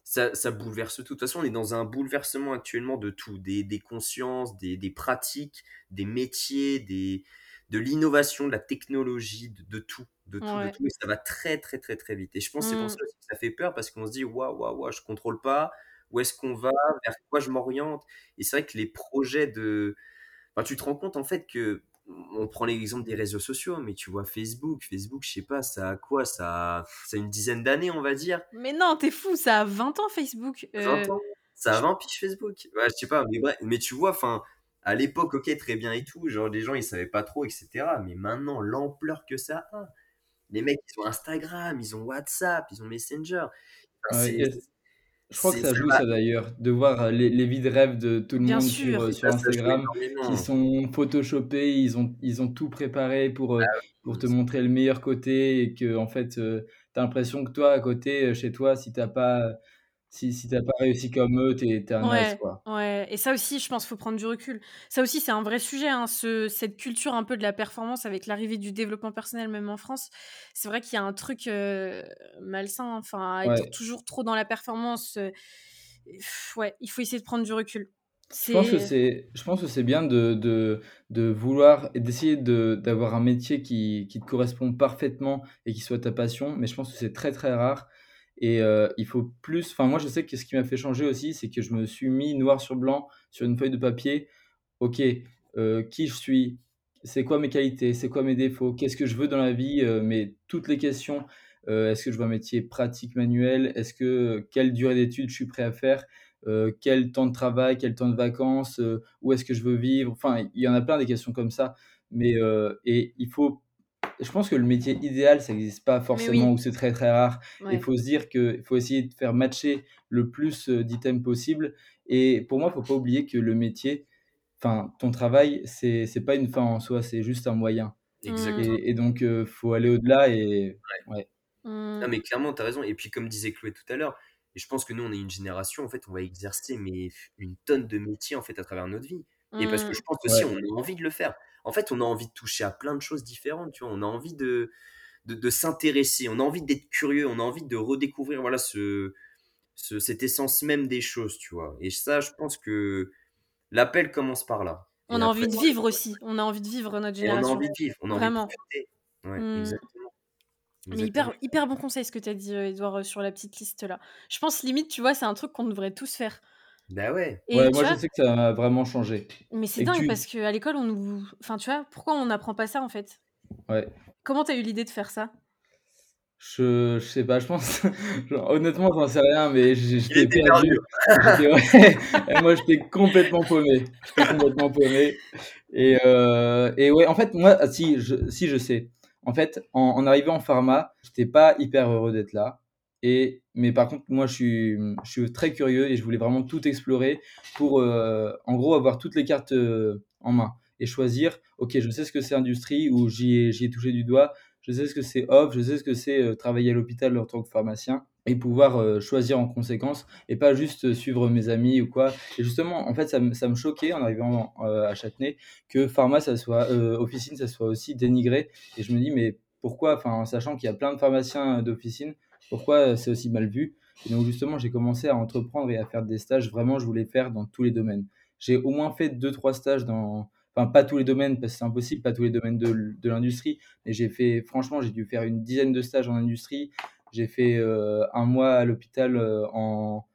Ça, ça, bouleverse tout. De toute façon, on est dans un bouleversement actuellement de tout, des, des consciences, des, des pratiques, des métiers, des, de l'innovation, de la technologie, de, tout, de tout, de tout. Et ça va très, très, très, très vite. Et je pense que c'est pour mmh. ça que ça fait peur parce qu'on se dit, waouh, waouh, waouh, je contrôle pas. Où est-ce qu'on va? Vers quoi je m'oriente? Et c'est vrai que les projets de. Enfin, tu te rends compte en fait que. On prend l'exemple des réseaux sociaux, mais tu vois Facebook, Facebook, je sais pas, ça a quoi? Ça a, ça une dizaine d'années, on va dire. Mais non, t'es fou, ça a 20 ans Facebook. 20 euh, ans Ça a 20 piges Facebook. Ouais, je sais pas, mais bref, mais tu vois, enfin, à l'époque, ok, très bien et tout, genre les gens ils savaient pas trop, etc. Mais maintenant, l'ampleur que ça a, les mecs ils ont Instagram, ils ont WhatsApp, ils ont Messenger. je crois que ça joue ça d'ailleurs, de voir euh, les, les, vies de rêve de tout le monde sur, euh, sur Instagram, qui sont photoshopés, ils ont, ils ont tout préparé pour, euh, ah pour te montrer le meilleur côté et que en fait, tu as l'impression que toi, à côté, chez toi, si t'as pas si, si t'as pas réussi comme eux, t'es es un ouais, quoi. Ouais, et ça aussi, je pense faut prendre du recul. Ça aussi, c'est un vrai sujet, hein, ce, cette culture un peu de la performance avec l'arrivée du développement personnel, même en France. C'est vrai qu'il y a un truc euh, malsain, enfin, être toujours trop dans la performance. Euh, ouais, il faut essayer de prendre du recul. Je pense que c'est, je pense que c'est bien de, de, de vouloir et d'essayer de, d'avoir un métier qui, qui te correspond parfaitement et qui soit ta passion, mais je pense que c'est très très rare. Et euh, il faut plus. Enfin, moi, je sais que ce qui m'a fait changer aussi, c'est que je me suis mis noir sur blanc sur une feuille de papier. Ok, euh, qui je suis C'est quoi mes qualités C'est quoi mes défauts Qu'est-ce que je veux dans la vie euh, Mais toutes les questions. Est-ce que je veux un métier pratique manuel Est-ce que quelle durée d'études je suis prêt à faire Quel temps de travail Quel temps de vacances Où est-ce que je veux vivre Enfin, il y en a plein des questions comme ça. Mais et il faut je pense que le métier idéal, ça n'existe pas forcément ou c'est très très rare. Il faut se dire qu'il faut essayer de faire matcher le plus euh, d'items possible. Et pour moi, il ne faut pas oublier que le métier, enfin, ton travail, c'est n'est pas une fin en soi, c'est juste un moyen. Exactement. Et, donc, il euh, faut aller au-delà et. Ouais. Non, mais clairement, tu as raison. Et puis, comme disait Chloé tout à l'heure, et je pense que nous, on est une génération, en fait, on va exercer mais une tonne de métiers en fait à travers notre vie. Et parce que je pense aussi, on a envie de le faire en fait, on a envie de toucher à plein de choses différentes, tu vois. On a envie de, de, s'intéresser, on a envie d'être curieux, on a envie de redécouvrir, voilà, ce, cette essence même des choses, tu vois. Et ça, je pense que l'appel commence par là. On a envie de vivre aussi. On a envie de vivre notre génération. on a envie de vivre. On a Vraiment. envie de ouais, mmh. exactement. Mais hyper, hyper bon conseil ce que tu as dit, Edouard, euh, sur la petite liste là. Je pense limite, tu vois, c'est un truc qu'on devrait tous faire. Bah ouais. ouais, moi je sais que ça a vraiment changé. Mais c'est dingue parce qu'à l'école, on nous. Enfin, tu vois, pourquoi on n'apprend pas ça en fait? Ouais. Comment t'as eu l'idée de faire ça? Je, je sais pas, je pense. Genre, honnêtement, j'en sais rien, mais j'étais perdu. ouais, et moi, j'étais complètement paumé. J'étais complètement paumé. Et, euh, et ouais, en fait, moi, si je, si, je sais. En fait, en, en arrivant en pharma, j'étais pas hyper heureux d'être là. Et, mais par contre, moi, je suis, je suis très curieux et je voulais vraiment tout explorer pour, euh, en gros, avoir toutes les cartes euh, en main et choisir, OK, je sais ce que c'est industrie où j'y ai, ai, touché du doigt, je sais ce que c'est off, je sais ce que c'est euh, travailler à l'hôpital en tant que pharmacien et pouvoir choisir en conséquence et pas juste suivre mes amis ou quoi. Et justement, en fait, ça, ça me choquait en arrivant à Châtenay que pharma, ça soit, officine, ça soit aussi dénigré. Et je me dis, mais pourquoi, enfin, sachant qu'il y a plein de pharmaciens d'officine, pourquoi c'est aussi mal vu? Et donc justement, j'ai commencé à entreprendre et à faire des stages. Vraiment, je voulais faire dans tous les domaines. J'ai au moins fait deux, trois stages dans, enfin pas tous les domaines parce que c'est impossible, pas tous les domaines de, de l'industrie. Mais j'ai fait, franchement, j'ai dû faire une dizaine de stages en industrie. J'ai fait euh, un mois à l'hôpital euh, en,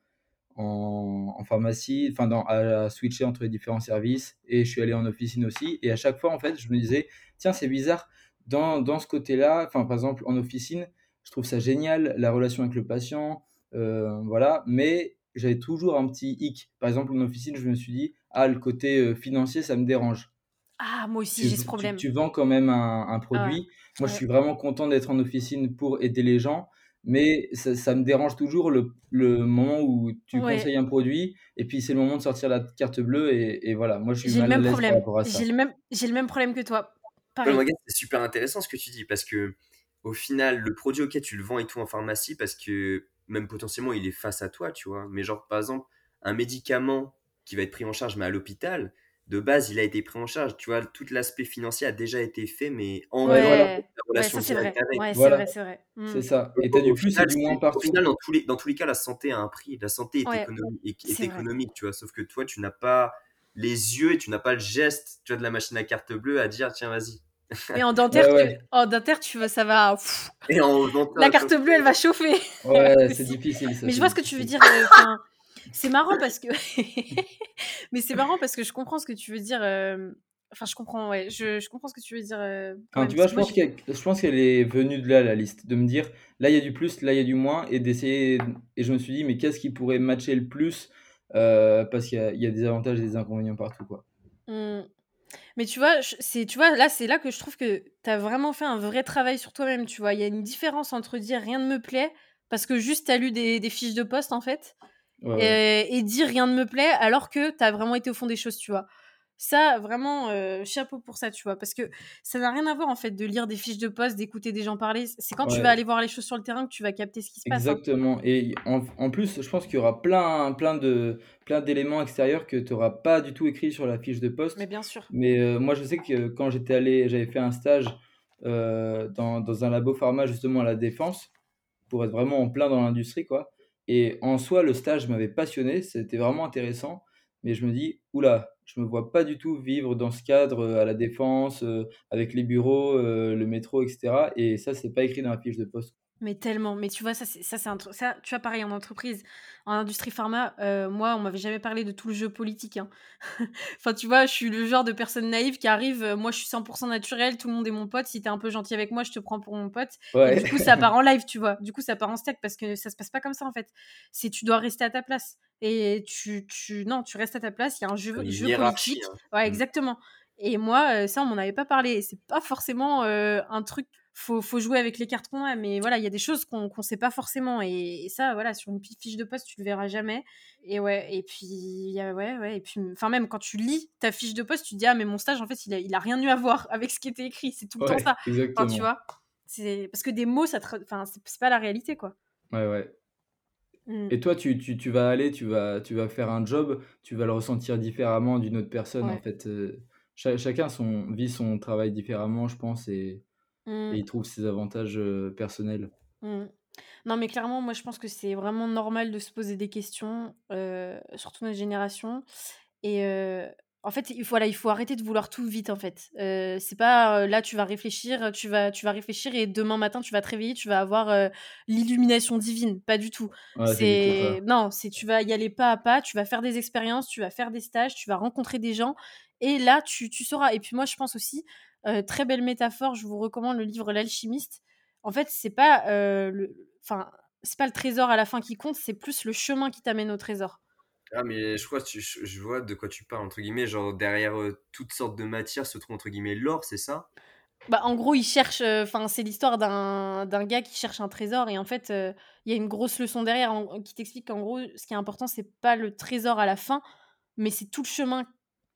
en, pharmacie, enfin dans, à, switcher entre les différents services. Et je suis allé en officine aussi. Et à chaque fois, en fait, je me disais, tiens, c'est bizarre dans, dans ce côté-là, enfin, par exemple, en officine, je trouve ça génial, la relation avec le patient, euh, voilà, mais j'avais toujours un petit hic. Par exemple, en officine, je me suis dit, ah, le côté euh, financier, ça me dérange. Ah, moi aussi, j'ai ce problème. Tu, vends quand même un, un produit. Moi, je suis vraiment content d'être en officine pour aider les gens mais ça, ça, me dérange toujours le, le moment où tu conseilles un produit et puis c'est le moment de sortir la carte bleue et, et voilà. Moi je suis mal le même problème. j'ai le même j'ai le même problème que toi. C'est super intéressant ce que tu dis parce que au final le produit auquel tu le vends et tout en pharmacie parce que même potentiellement il est face à toi tu vois mais genre par exemple un médicament qui va être pris en charge mais à l'hôpital de base, il a été pris en charge. Tu vois, tout l'aspect financier a déjà été fait, mais en ouais, la relation c'est vrai. Ouais, c'est vrai, c'est vrai. Mmh. C'est ça. Et t'as du plus et du moins partout. Au final, dans tous, les, dans tous les cas, la santé a un prix. La santé est, économique, est, économique, tu vois. Sauf que toi, tu n'as pas les yeux et tu n'as pas le geste, tu vois, de la machine à carte bleue à dire, tiens, vas-y. Et en dentaire, Tu, en dentaire, tu ça va. et en la carte bleue, elle va chauffer. Ouais, c'est difficile. Ça, mais je vois ce que tu veux dire. Euh, c'est marrant parce que. mais c'est marrant parce que je comprends ce que tu veux dire. Euh, enfin, je comprends, ouais. Je, je, comprends ce que tu veux dire. Euh, tu vois, je pense, je pense qu'elle est venue de là, la liste. De me dire, là, il y a du plus, là, il y a du moins. Et d'essayer. Et je me suis dit, mais qu'est-ce qui pourrait matcher le plus euh, Parce qu'il y, y, a des avantages et des inconvénients partout, quoi. Mmh. Mais tu vois, c'est tu vois là c'est là que je trouve que tu as vraiment fait un vrai travail sur toi-même, tu vois. Il y a une différence entre dire rien ne me plaît parce que juste tu as lu des, des, fiches de poste en fait et, dire rien ne me plaît alors que tu as vraiment été au fond des choses, tu vois. Ça, vraiment, euh, chapeau pour ça, tu vois, parce que ça n'a rien à voir en fait de lire des fiches de poste, d'écouter des gens parler. C'est quand tu vas aller voir les choses sur le terrain que tu vas capter ce qui se passe. Hein. Exactement. Et en, plus, je pense qu'il y aura plein, plein de, plein d'éléments extérieurs que tu n'auras pas du tout écrit sur la fiche de poste. Mais bien sûr. Mais euh, moi, je sais que quand j'étais allé, j'avais fait un stage euh, dans, dans un labo pharma justement à la défense pour être vraiment en plein dans l'industrie, quoi. Et en soi, le stage m'avait passionné, c'était vraiment intéressant. Mais je me dis, oula, je me vois pas du tout vivre dans ce cadre euh, à la défense, euh, avec les bureaux, euh, le métro, etc. Et ça, c'est pas écrit dans la fiche de poste. Mais tellement. Mais tu vois, ça, c'est, ça, c'est un truc. Ça, tu vois, pareil, en entreprise, en industrie pharma, euh, moi, on m'avait jamais parlé de tout le jeu politique. Hein. enfin, tu vois, je suis le genre de personne naïve qui arrive. Euh, moi, je suis 100% naturel. Tout le monde est mon pote. Si t'es un peu gentil avec moi, je te prends pour mon pote. Et du coup, ça part en live, tu vois. Du coup, ça part en steak parce que ça se passe pas comme ça, en fait. C'est tu dois rester à ta place. Et tu, tu, non, tu restes à ta place. Il y a un jeu, jeu politique. Hein. Ouais, mmh. exactement. Et moi, euh, ça, on m'en avait pas parlé. C'est pas forcément un truc faut, faut jouer avec les cartes qu'on a. Mais voilà, il y a des choses qu'on ne sait pas forcément. Et, ça, voilà, sur une fiche de poste, tu le verras jamais. Et ouais, et puis, y a, ouais, ouais. Et puis, enfin, même quand tu lis ta fiche de poste, tu te dis, ah, mais mon stage, en fait, il a, il a rien eu à voir avec ce qui était écrit. C'est tout le temps ça. Exactement. tu vois c'est parce que des mots ça enfin c'est pas la réalité quoi ouais ouais mmh. et toi tu, tu, tu, vas aller tu vas tu vas faire un job tu vas le ressentir différemment d'une autre personne en fait euh, chacun son vit son travail différemment je pense et et mmh. il trouve ses avantages personnels. Mmh. Non, mais clairement, moi, je pense que c'est vraiment normal de se poser des questions, surtout notre génération. Et en fait, il faut, voilà, il faut arrêter de vouloir tout vite, en fait. c'est pas là, tu vas réfléchir, tu vas, tu vas réfléchir et demain matin, tu vas te réveiller, tu vas avoir l'illumination divine. Pas du tout. c'est non, c'est tu vas y aller pas à pas, tu vas faire des expériences, tu vas faire des stages, tu vas rencontrer des gens et là, tu, tu sauras. Et puis moi, je pense aussi, euh, très belle métaphore, je vous recommande le livre L'alchimiste. En fait, c'est pas, euh, le, enfin, c'est pas le trésor à la fin qui compte, c'est plus le chemin qui t'amène au trésor. Ah, mais je crois, tu, je vois de quoi tu parles, entre guillemets, genre derrière euh, toutes sortes de matières se trouve, entre guillemets, l'or, c'est ça? Bah, en gros, il cherche, enfin, c'est l'histoire d'un, d'un gars qui cherche un trésor et en fait, il y a une grosse leçon derrière qui t'explique qu'en gros, ce qui est important, c'est pas le trésor à la fin, mais c'est tout le chemin,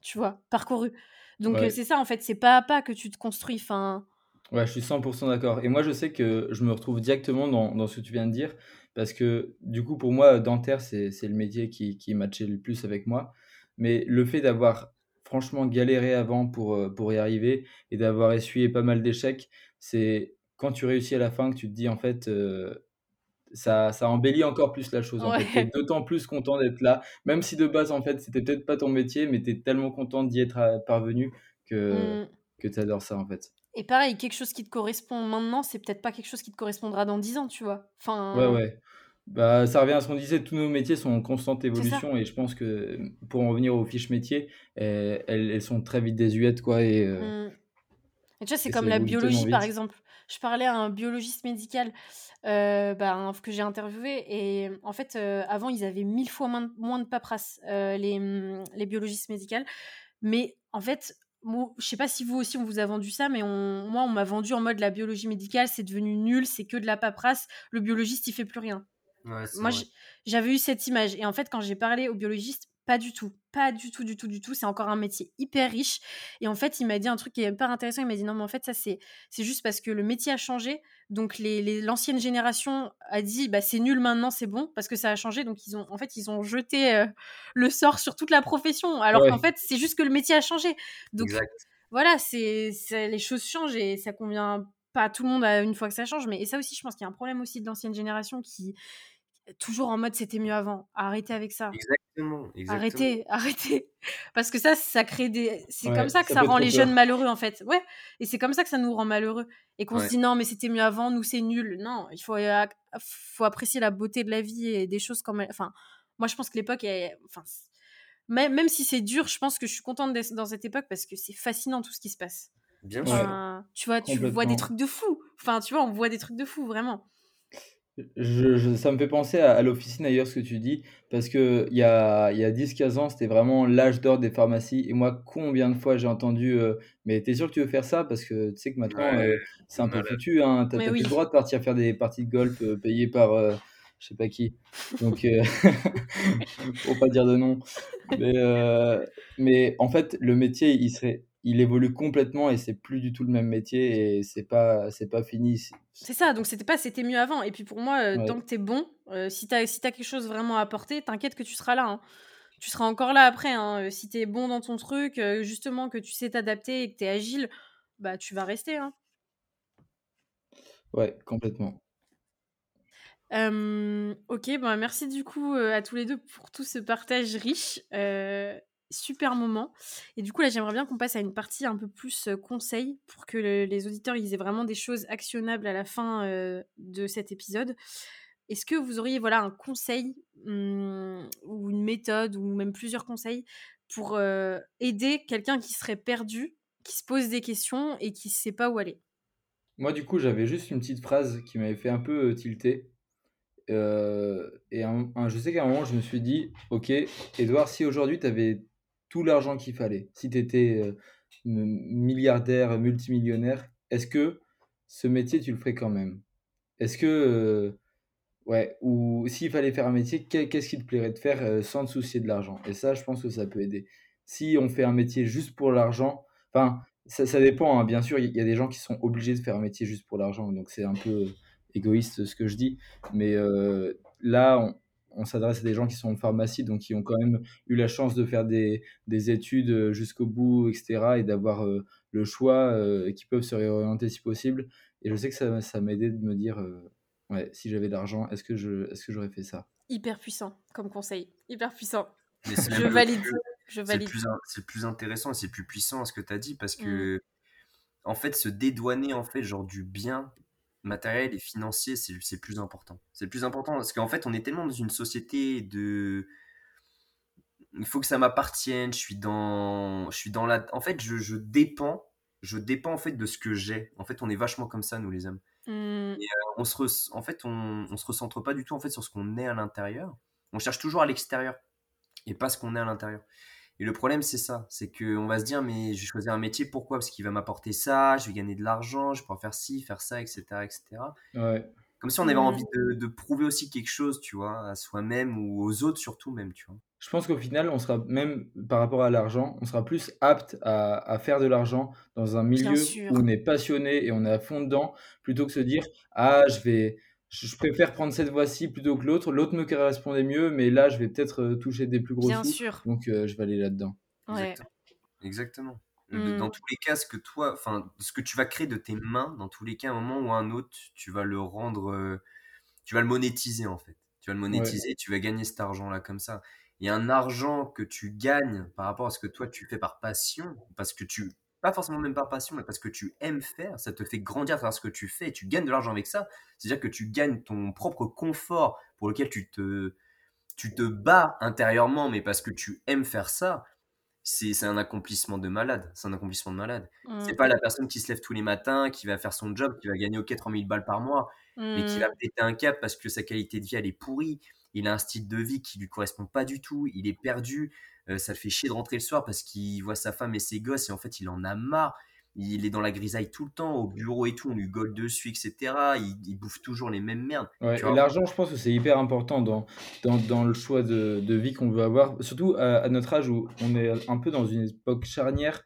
tu vois, parcouru. Donc c'est ça en fait, c'est pas à pas que tu te construis. Enfin. Ouais, je suis 100% d'accord. Et moi, je sais que je me retrouve directement dans, dans, ce que tu viens de dire, parce que du coup, pour moi, dentaire, c'est le métier qui, qui matchait le plus avec moi. Mais le fait d'avoir franchement galéré avant pour, pour y arriver et d'avoir essuyé pas mal d'échecs, c'est quand tu réussis à la fin que tu te dis en fait, ça, ça embellit encore plus la chose. En fait, d'autant plus content d'être là, même si de base, en fait, c'était peut-être pas ton métier, mais tu es tellement content d'y être euh, parvenu que, mmh. que tu adores ça, en fait. Et pareil, quelque chose qui te correspond maintenant, c'est peut-être pas quelque chose qui te correspondra dans 10 ans, tu vois. Enfin... Ouais, ouais. Bah, ça revient à ce qu'on disait, tous nos métiers sont en constante évolution et je pense que pour en venir aux fiches métiers, elles, elles, sont très vite désuètes, quoi. Et, euh, mmh. tu vois, c'est comme la biologie, par exemple. Je parlais à un biologiste médical euh, bah, que j'ai interviewé et en fait, euh, avant, ils avaient mille fois moins, moins de paperasse, euh, les, mm, les biologistes médicaux. Mais en fait, moi, je sais pas si vous aussi on vous a vendu ça, mais on, moi, on m'a vendu en mode la biologie médicale, c'est devenu nul, c'est que de la paperasse, le biologiste, il fait plus rien. moi, j'avais eu cette image. Et en fait, quand j'ai parlé au biologiste, pas du tout. Pas du tout, du tout, du tout. C'est encore un métier hyper riche. Et en fait, il m'a dit un truc qui est hyper intéressant. Il m'a dit non, mais en fait, ça, c'est, c'est juste parce que le métier a changé. Donc, les, l'ancienne génération a dit bah, c'est nul maintenant, c'est bon, parce que ça a changé. Donc, ils ont, en fait, ils ont jeté euh, le sort sur toute la profession. Alors qu'en fait, c'est juste que le métier a changé. Donc, voilà, c'est, les choses changent et ça convient pas à tout le monde une fois que ça change. Mais et ça aussi, je pense qu'il y a un problème aussi de l'ancienne génération qui toujours en mode c'était mieux avant. Arrêtez avec ça. Exactement, Arrêtez, arrêtez. Parce que ça, ça crée des. C'est comme ça que ça, rend les jeunes malheureux en fait. Ouais. Et c'est comme ça que ça nous rend malheureux. Et qu'on se dit non, mais c'était mieux avant, nous c'est nul. Non, il faut, faut apprécier la beauté de la vie et des choses comme. Enfin, moi je pense que l'époque est. Enfin, même, même si c'est dur, je pense que je suis contente d'être dans cette époque parce que c'est fascinant tout ce qui se passe. Bien sûr. tu vois, tu vois des trucs de fou. Enfin, tu vois, on voit des trucs de fou, vraiment. Je, ça me fait penser à, l'officine d'ailleurs ce que tu dis, parce que il y a, il y a 10-15 ans, c'était vraiment l'âge d'or des pharmacies. Et moi, combien de fois j'ai entendu euh, Mais t'es sûr que tu veux faire ça? Parce que tu sais que maintenant, euh, c'est un peu foutu. Hein, t'as plus le droit de partir faire des parties de golf euh, payées par je sais pas qui. Donc, faut pas dire de nom. Mais, mais en fait, le métier, il serait il évolue complètement et c'est plus du tout le même métier et c'est pas c'est pas fini. C'est ça, donc c'était pas c'était mieux avant. Et puis pour moi, euh, tant que t'es bon, euh, si t'as si as quelque chose vraiment à apporter, t'inquiète que tu seras là. Hein. Tu seras encore là après. Hein. Euh, si t'es bon dans ton truc, justement que tu sais t'adapter et que t'es agile, bah tu vas rester. Hein. Ouais, complètement. ok, bah merci du coup à tous les deux pour tout ce partage riche super moment. Et du coup, là, j'aimerais bien qu'on passe à une partie un peu plus conseil pour que les auditeurs ils aient vraiment des choses actionnables à la fin de cet épisode. Est-ce que vous auriez voilà un conseil mmh, ou une méthode ou même plusieurs conseils pour aider quelqu'un qui serait perdu, qui se pose des questions et qui ne sait pas où aller? Moi, du coup, j'avais juste une petite phrase qui m'avait fait un peu tilter. et je sais qu'à un moment, je me suis dit, ok, Edouard, si aujourd'hui tu avais l'argent qu'il fallait. Si tu étais euh, milliardaire, multimillionnaire, est-ce que ce métier, tu le ferais quand même? Est-ce que. Euh, ouais, ou s'il fallait faire un métier, qu'est-ce qui te plairait de faire euh, sans te soucier de l'argent? Et ça, je pense que ça peut aider. Si on fait un métier juste pour l'argent, enfin, ça, ça, dépend, hein. bien sûr, il y, a des gens qui sont obligés de faire un métier juste pour l'argent, donc c'est un peu égoïste ce que je dis, mais là, on, on s'adresse à des gens qui sont en pharmacie, donc qui ont quand même eu la chance de faire des, études euh, jusqu'au bout, etc., et d'avoir euh, le choix, euh, et qui peuvent se réorienter si possible. Et je sais que ça, ça m'a aidé de me dire, ouais, si j'avais de l'argent, est-ce que, je, est-ce que j'aurais fait ça? Hyper puissant comme conseil, hyper puissant. je valide. Je valide. C'est plus, plus, intéressant et c'est plus puissant ce que tu as dit parce que, mmh. en fait, se dédouaner en fait, genre du bien matériel et financier, c'est plus important. C'est le plus important parce qu'en fait, on est tellement dans une société de. Il faut que ça m'appartienne. Je suis dans, je suis dans la. En fait, je, je, dépends. Je dépends en fait de ce que j'ai. En fait, on est vachement comme ça, nous les hommes. Mmh. Et, euh, on se, en fait, on, on se recentre pas du tout en fait sur ce qu'on est à l'intérieur. On cherche toujours à l'extérieur et pas ce qu'on est à l'intérieur. Et le problème, c'est ça. C'est qu'on va se dire, mais je vais choisir un métier, pourquoi? Parce qu'il va m'apporter ça, je vais gagner de l'argent, je vais pouvoir faire ci, faire ça, etc. etc. Comme si on avait envie de, prouver aussi quelque chose, tu vois, à soi-même ou aux autres surtout même, tu vois. Je pense qu'au final, on sera même par rapport à l'argent, on sera plus apte à, à faire de l'argent dans un milieu où on est passionné et on est à fond dedans, plutôt que se dire, ah, je vais, je préfère prendre cette voie-ci plutôt que l'autre. L'autre me correspondait mieux, mais là, je vais peut-être euh, toucher des plus gros Bien sûr. Donc, euh, je vais aller là-dedans. Exactement. Euh, dans mmh. tous les cas, ce que toi, enfin, ce que tu vas créer de tes mains, dans tous les cas, à un moment ou à un autre, tu vas le rendre, tu vas le monétiser en fait. Tu vas le monétiser, tu vas gagner cet argent-là comme ça. Et un argent que tu gagnes par rapport à ce que toi tu fais par passion, parce que tu pas forcément même par passion, mais parce que tu aimes faire, ça te fait grandir à travers ce que tu fais, et tu gagnes de l'argent avec ça. C'est-à-dire que tu gagnes ton propre confort pour lequel tu te, tu te bats intérieurement, mais parce que tu aimes faire ça. c'est un accomplissement de malade. C'est un accomplissement de malade. C'est Mmh. pas la personne qui se lève tous les matins, qui va faire son job, qui va gagner OK 3000 balles par mois, mais qui va Mmh. péter un cap parce que sa qualité de vie, elle est pourrie. Il a un style de vie qui lui correspond pas du tout. Il est perdu. Euh, ça le fait chier de rentrer le soir parce qu'il voit sa femme et ses gosses et en fait, il en a marre. Il est dans la grisaille tout le temps, au bureau et tout, on lui gueule dessus, etc. Il, il bouffe toujours les mêmes merdes. Ouais, l'argent, je pense que c'est hyper important dans, dans, dans le choix de, de vie qu'on veut avoir, surtout à, à notre âge où on est un peu dans une époque charnière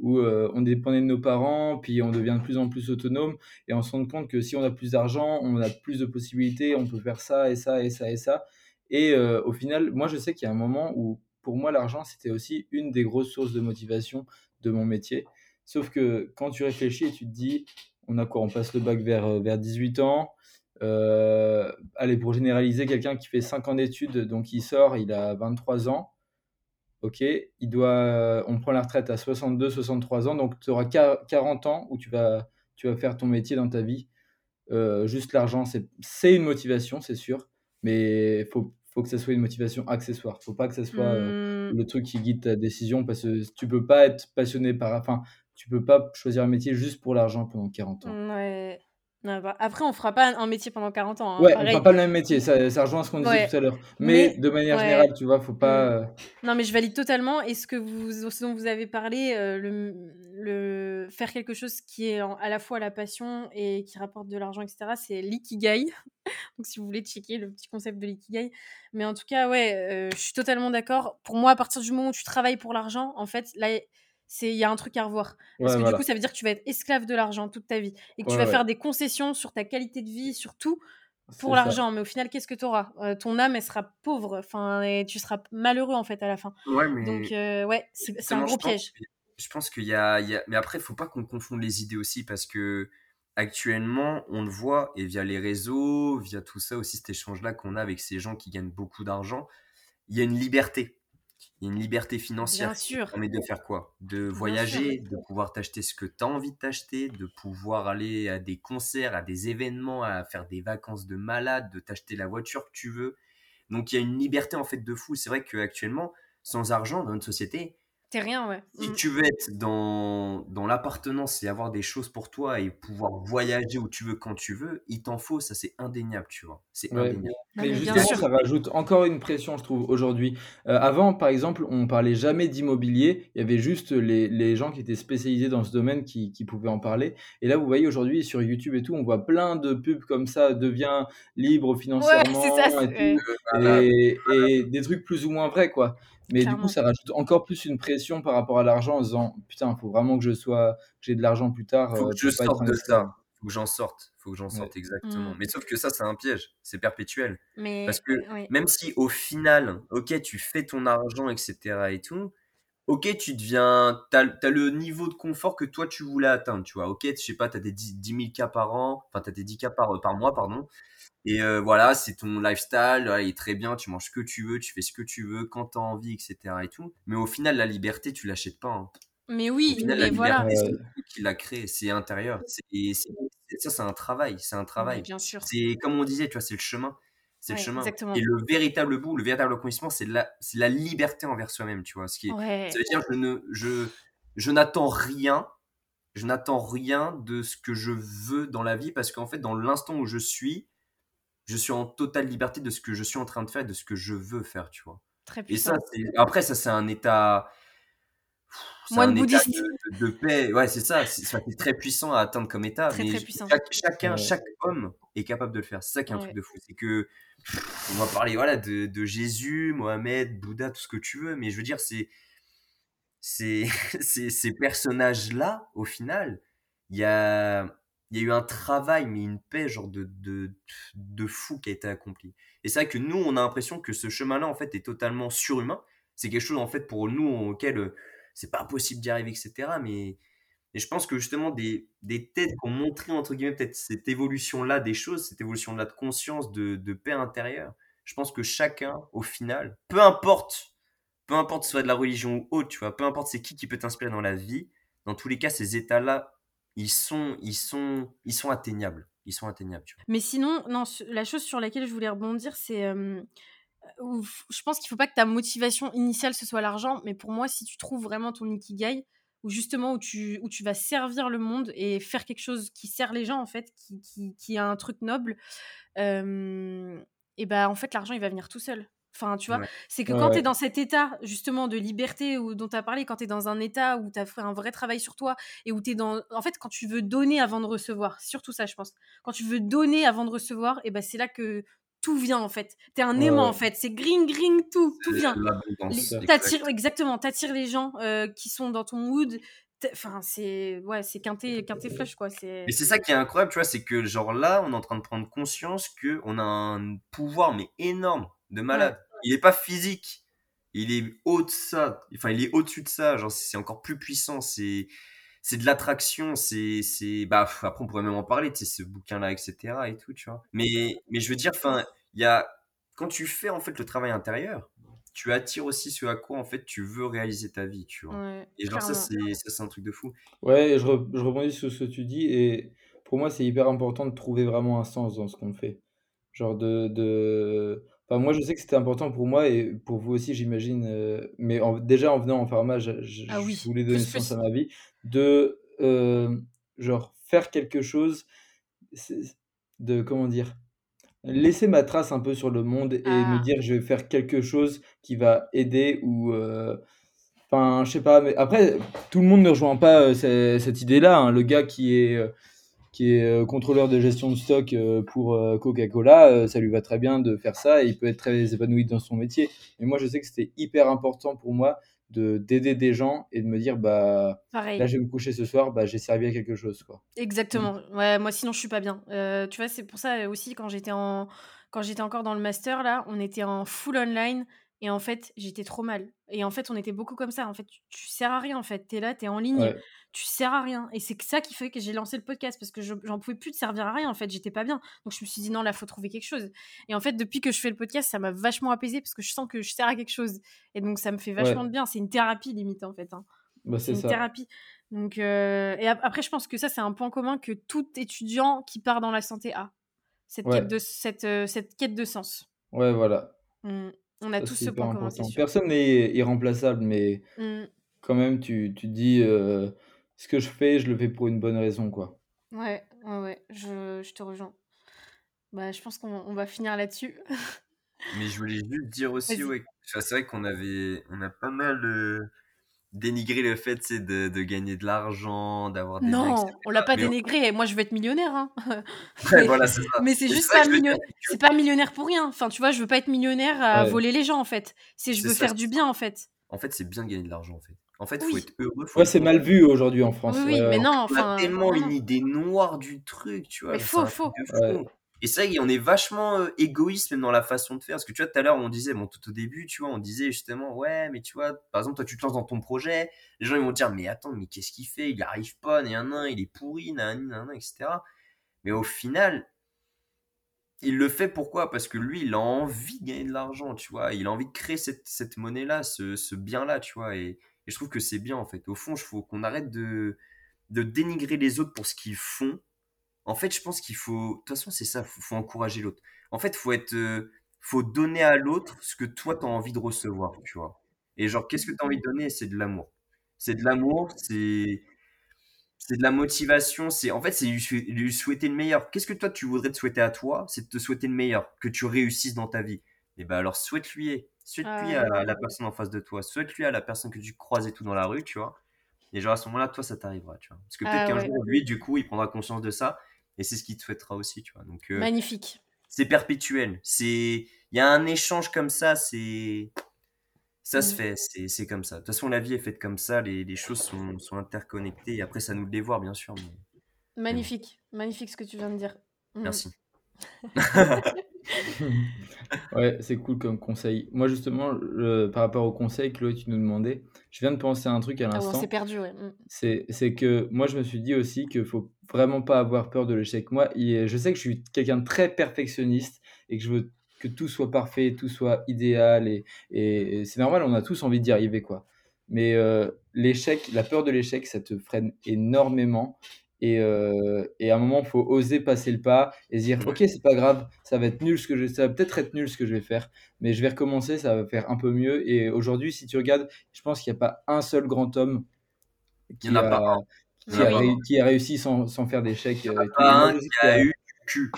où euh, on dépendait de nos parents, puis on devient de plus en plus autonome, et on se rend compte que si on a plus d'argent, on a plus de possibilités, on peut faire ça et ça et ça et ça. Et euh, au final, moi je sais qu'il y a un moment où pour moi l'argent c'était aussi une des grosses sources de motivation de mon métier. Sauf que quand tu réfléchis et tu te dis, on a quoi On passe le bac vers, euh, vers 18 ans. Euh, allez, pour généraliser, quelqu'un qui fait 5 ans d'études, donc il sort, il a 23 ans. Ok, il doit, on prend la retraite à 62, 63 ans, donc tu auras 40 ans où tu vas, tu vas faire ton métier dans ta vie. Euh, juste l'argent, c'est une motivation, c'est sûr, mais faut, faut que ça soit une motivation accessoire. faut pas que ça soit euh, Mmh. le truc qui guide ta décision parce que tu peux pas être passionné par. Enfin, tu peux pas choisir un métier juste pour l'argent pendant 40 ans. Ouais. Non, bah, après, on fera pas un métier pendant 40 ans. hein, Ouais, on fera pas le même métier, ça, ça rejoint ce qu'on disait tout à l'heure. Mais, Mais- de manière ouais. générale, tu vois, faut pas. euh, Non, mais je valide totalement. Et ce, que vous, ce dont vous avez parlé, euh, le, le faire quelque chose qui est en- à la fois la passion et qui rapporte de l'argent, etc., c'est l'ikigai. Donc, si vous voulez checker le petit concept de l'ikigai. Mais en tout cas, ouais, euh, je suis totalement d'accord. Pour moi, à partir du moment où tu travailles pour l'argent, en fait, là, c'est il y a un truc à revoir. Parce ouais, que voilà. du coup, ça veut dire que tu vas être esclave de l'argent toute ta vie. Et que tu vas ouais. faire des concessions sur ta qualité de vie, sur tout, pour l'argent. Mais au final, qu'est-ce que tu auras? Ton âme, elle sera pauvre. Enfin, et tu seras malheureux, en fait, à la fin. Ouais, mais. Donc, euh, ouais, c'est un gros piège. Je pense qu'il y a, il y a- Mais après, il faut pas qu'on confonde les idées aussi parce que actuellement, on le voit et via les réseaux, via tout ça aussi, cet échange-là qu'on a avec ces gens qui gagnent beaucoup d'argent, il y a une liberté. Il y a une liberté financière Bien qui sûr. permet de faire quoi? De voyager, de pouvoir t'acheter ce que tu as envie de t'acheter, de pouvoir aller à des concerts, à des événements, à faire des vacances de malade, de t'acheter la voiture que tu veux. Donc il y a une liberté en fait de fou. C'est vrai qu'actuellement, sans argent dans notre société, T'es rien, ouais. si Mm. tu veux être dans, dans l'appartenance et avoir des choses pour toi et pouvoir voyager où tu veux quand tu veux, il t'en faut, ça c'est indéniable, tu vois. C'est Ouais. indéniable. Non, Mais justement, ça rajoute encore une pression, je trouve, aujourd'hui. Euh, avant, par exemple, on parlait jamais d'immobilier. Il y avait juste les, les gens qui étaient spécialisés dans ce domaine qui, qui pouvaient en parler. Et là, vous voyez, aujourd'hui, sur YouTube et tout, on voit plein de pubs comme ça, devient libre Ouais, financièrement c'est ça. et c'est- ouais. tout. Et des trucs plus ou moins vrais, quoi. Mais du coup, ça rajoute encore plus une pression par rapport à l'argent en se disant, putain, il faut vraiment que je sois, que j'ai de l'argent plus tard Faut euh, que je sorte de ça. Faut que j'en sorte. Faut que j'en sorte, exactement. Mm. Mais sauf que ça, c'est un piège. C'est perpétuel. Mais Parce que ouais. même si au final, ok, tu fais ton argent, etc. et tout, ok, tu deviens. T'as as le niveau de confort que toi tu voulais atteindre, tu vois. Ok, je sais pas, t'as des 10, 10 000 cas par an, enfin, t'as des 10 cas par, par mois, pardon. Et euh, voilà, c'est ton lifestyle, voilà, il est très bien, tu manges ce que tu veux, tu fais ce que tu veux, quand t'as envie, etc. et tout. Mais au final, la liberté, tu l'achètes pas. hein. Mais Au oui, final, la mais voilà. liberté, c'est Ouais. le qui l'a créé, c'est intérieur. C'est, ça, c'est un travail, c'est un Mais travail. bien sûr. C'est comme on disait, tu vois, c'est le chemin. C'est le chemin. exactement. Et le véritable bout, le véritable accomplissement, c'est la, c'est la liberté envers soi-même, tu vois. Ce qui est, Ouais. ça veut dire, je ne, je, je n'attends rien, je n'attends rien de ce que je veux dans la vie parce qu'en fait, dans l'instant où je suis, je suis en totale liberté de ce que je suis en train de faire, et de ce que je veux faire, tu vois. Très Et ça, après, ça, c'est un état, Moine un état bouddhiste. de, de- de paix. Ouais, c'est ça. C'est, très puissant à atteindre comme état. Très, mais très puissant. chaque- chacun, Ouais. chaque homme est capable de le faire. C'est ça qui est un Ouais. truc de fou. C'est que on va parler voilà de, de Jésus, Mohamed, Bouddha, tout ce que tu veux, mais je veux dire, c'est c'est c'est- ces personnages-là, au final, il y a, il y a eu un travail, mais une paix genre de, de, de fou qui a été accompli. Et c'est vrai que nous, on a l'impression que ce chemin-là, en fait, est totalement surhumain. C'est quelque chose, en fait, pour nous, auquel euh, c'est pas possible d'y arriver, etc. Mais, je pense que justement, des, des têtes qui ont montré, entre guillemets, peut-être cette évolution-là des choses, cette évolution-là de conscience, de, paix intérieure, je pense que chacun, au final, peu importe, peu importe soit de la religion ou autre, tu vois, peu importe c'est qui qui peut t'inspirer dans la vie, dans tous les cas, ces états-là, ils sont, ils sont, ils sont atteignables. Ils sont atteignables, tu vois. Mais sinon, non, la chose sur laquelle je voulais rebondir, c'est euh, je pense qu'il faut pas que ta motivation initiale ce soit l'argent, mais pour moi, si tu trouves vraiment ton ikigai, ou justement où tu, où tu vas servir le monde et faire quelque chose qui sert les gens en fait, qui, qui, a un truc noble, et ben en fait l'argent il va venir tout seul. Enfin, tu vois, c'est que quand tu es dans cet état justement de liberté ou dont tu as parlé, quand tu es dans un état où tu as fait un vrai travail sur toi et où tu es dans. En fait, quand tu veux donner avant de recevoir, surtout ça, je pense. Quand tu veux donner avant de recevoir, et ben c'est là que tout vient en fait. T'es un aimant en fait. C'est green, green, tout, tout vient. T'attires, exactement, t'attires les gens euh, qui sont dans ton mood. Enfin, c'est ouais, c'est quinté, quinté flush quoi. Mais c'est ça qui est incroyable, tu vois, c'est que genre là, on est en train de prendre conscience que on a un pouvoir mais énorme de malade. Il est pas physique, il est au de ça. Enfin, il est au-dessus de ça. Genre, c'est encore plus puissant. C'est c'est de l'attraction, c'est, c'est, bah, après, on pourrait même en parler, tu sais, ce bouquin-là, etc. et tout, tu vois. Mais, mais je veux dire, enfin, il y a, quand tu fais, en fait, le travail intérieur, tu attires aussi ce à quoi, en fait, tu veux réaliser ta vie, tu vois. et genre, ça, c'est, ça, c'est un truc de fou. Ouais, je, je rebondis sur ce que tu dis, et pour moi, c'est hyper important de trouver vraiment un sens dans ce qu'on fait. Genre de, de moi, je sais que c'était important pour moi et pour vous aussi, j'imagine. Euh, mais déjà, en venant en pharma, je, ah voulais donner sens à ma vie. De euh, genre faire quelque chose, de comment dire, laisser ma trace un peu sur le monde et me ah. dire je vais faire quelque chose qui va aider ou. Euh, enfin, je sais pas, mais après, tout le monde ne rejoint pas cette idée-là. Hein. Le gars qui est qui est euh, contrôleur de gestion de stock euh, pour euh, Coca-Cola, ça lui va très bien de faire ça et il peut être très épanoui dans son métier. Mais moi, je sais que c'était hyper important pour moi de d'aider des gens et de me dire bah là je vais me coucher ce soir bah j'ai servi à quelque chose quoi. Exactement. Ouais moi sinon je suis pas bien. Tu vois c'est pour ça aussi quand j'étais en quand j'étais encore dans le master là on était en full online et en fait, j'étais trop mal. Et en fait, on était beaucoup comme ça. En fait, tu, tu sers à rien. En fait, t'es là, t'es en ligne, tu sers à rien. Et c'est ça qui fait que j'ai lancé le podcast parce que j'en pouvais plus de servir à rien. En fait, j'étais pas bien. Donc je me suis dit non, là, faut trouver quelque chose. Et en fait, depuis que je fais le podcast, ça m'a vachement apaisé parce que je sens que je sers à quelque chose. Et donc ça me fait vachement de bien. C'est une thérapie limite en fait. Hein. Bah, c'est une thérapie. Donc euh, et après, je pense que ça c'est un point commun que tout étudiant qui part dans la santé a. Cette quête de cette, euh, cette quête de sens. Ouais, voilà. Mmh. On a tous ce point commun, Personne n'est irremplaçable, mais mmh. quand même, tu, tu dis euh, ce que je fais, je le fais pour une bonne raison, quoi. Ouais, ouais, ouais, je, je te rejoins. Bah, je pense qu'on va finir là-dessus. Mais je voulais juste dire aussi, ouais, c'est vrai qu'on avait, on a pas mal euh, dénigré le fait de, de gagner de l'argent, d'avoir des Non, on l'a pas dénigré. Moi, je veux être millionnaire. Hein. voilà, c'est Mais c'est juste pas millionnaire. C'est pas millionnaire pour rien. Enfin, tu vois, je veux pas être millionnaire à voler les gens, en fait. C'est je veux faire du bien, en fait. En fait, c'est bien de gagner de l'argent, en fait. En fait, il faut être heureux. ouais, c'est mal vu aujourd'hui en France. Oui, mais non, enfin. On a tellement une idée noire du truc, tu vois. Mais faux, faux. Et ça, on est vachement euh, égoïste même dans la façon de faire. Parce que tu vois, tout à l'heure, on disait, bon, tout au début, tu vois, on disait justement, ouais, mais tu vois, par exemple, toi, tu te lances dans ton projet, les gens, ils vont te dire, mais attends, mais qu'est-ce qu'il fait? Il arrive pas, un, il est pourri, nan, nan, etc. Mais au final, il le fait pourquoi? Parce que lui, il a envie de gagner de l'argent, tu vois. Il a envie de créer cette, cette monnaie-là, ce, bien-là, tu vois. Et, je trouve que c'est bien, en fait. Au fond, il faut qu'on arrête de dénigrer les autres pour ce qu'ils font en fait, je pense qu'il faut. De toute façon, c'est ça, il faut, encourager l'autre. En fait, faut être. Euh, faut donner à l'autre ce que toi, tu as envie de recevoir, tu vois. Et genre, qu'est-ce que tu as envie de donner? C'est de l'amour. C'est de l'amour, c'est. C'est de la motivation, c'est en fait c'est lui, souhaiter le meilleur. Qu'est-ce que toi tu voudrais te souhaiter à toi? C'est de te souhaiter le meilleur, que tu réussisses dans ta vie. Et eh ben alors souhaite-lui, souhaite-lui ah à la personne en face de toi, souhaite-lui à la personne que tu croises et tout dans la rue, tu vois. Et genre à ce moment-là, toi ça t'arrivera, tu vois. Parce que peut-être ah qu'un jour lui, du coup, il prendra conscience de ça et c'est ce qu'il te souhaitera aussi, tu vois. Donc, euh, Magnifique. C'est perpétuel. C'est, il y a un échange comme ça, c'est, ça se mmh. fait, c'est comme ça. De toute façon, la vie est faite comme ça, les, les choses sont, sont, interconnectées, et après, ça nous le dévoire, bien sûr. Magnifique, magnifique ce que tu viens de dire. Mmh. Merci. ouais, c'est cool comme conseil. Moi, justement, par rapport au conseil, Chloé, tu nous demandais, je viens de penser à un truc à ah l'instant. c'est perdu, ouais. Mmh. C'est que moi, je me suis dit aussi qu'il faut vraiment pas avoir peur de l'échec. Moi, je sais que je suis quelqu'un de très perfectionniste et que je veux que tout soit parfait, tout soit idéal et, et, c'est normal, on a tous envie d'y arriver, quoi. Mais euh, l'échec, la peur de l'échec, ça te freine énormément Et, euh, et à un moment, il faut oser passer le pas et se dire, ok, c'est pas grave, ça va être nul ce que je, ça va peut-être être nul ce que je vais faire, mais je vais recommencer, ça va faire un peu mieux. Et aujourd'hui, si tu regardes, je pense qu'il n'y a pas un seul grand homme qui, a, qui, a, réussi sans, sans faire d'échecs. Euh, un qui a eu du cul.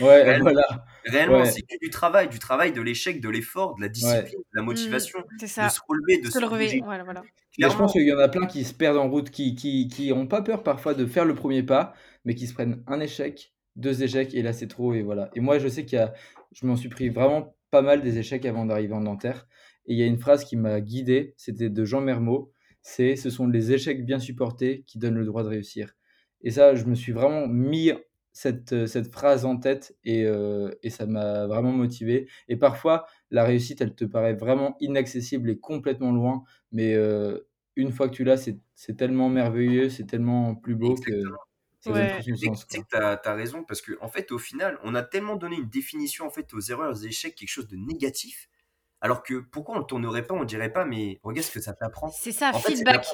Ouais, voilà. Réellement, c'est du travail, du travail, de l'échec, de l'effort, de la discipline, de la mmh, motivation, de se relever, de se, relever. Voilà, voilà. je pense qu'il y en a plein qui se perdent en route, qui, qui, qui ont pas peur parfois de faire le premier pas, mais qui se prennent un échec, deux échecs, et là c'est trop, et voilà. Et moi, je sais qu'il y a, je m'en suis pris vraiment pas mal des échecs avant d'arriver en Nanterre. Et il y a une phrase qui m'a guidé, c'était de Jean Mermot, c'est ce sont les échecs bien supportés qui donnent le droit de réussir. Et ça, je me suis vraiment mis cette, euh, cette phrase en tête et, euh, et ça m'a vraiment motivé. Et parfois, la réussite, elle te paraît vraiment inaccessible et complètement loin, mais euh, une fois que tu l'as, c'est tellement merveilleux, c'est tellement plus beau que ça ouais. donne sens. Tu as, as, raison, parce qu'en en fait, au final, on a tellement donné une définition en fait, aux erreurs, aux échecs, quelque chose de négatif, alors que pourquoi on ne tournerait pas, on dirait pas, mais regarde ce que ça t'apprend. C'est ça, feedback.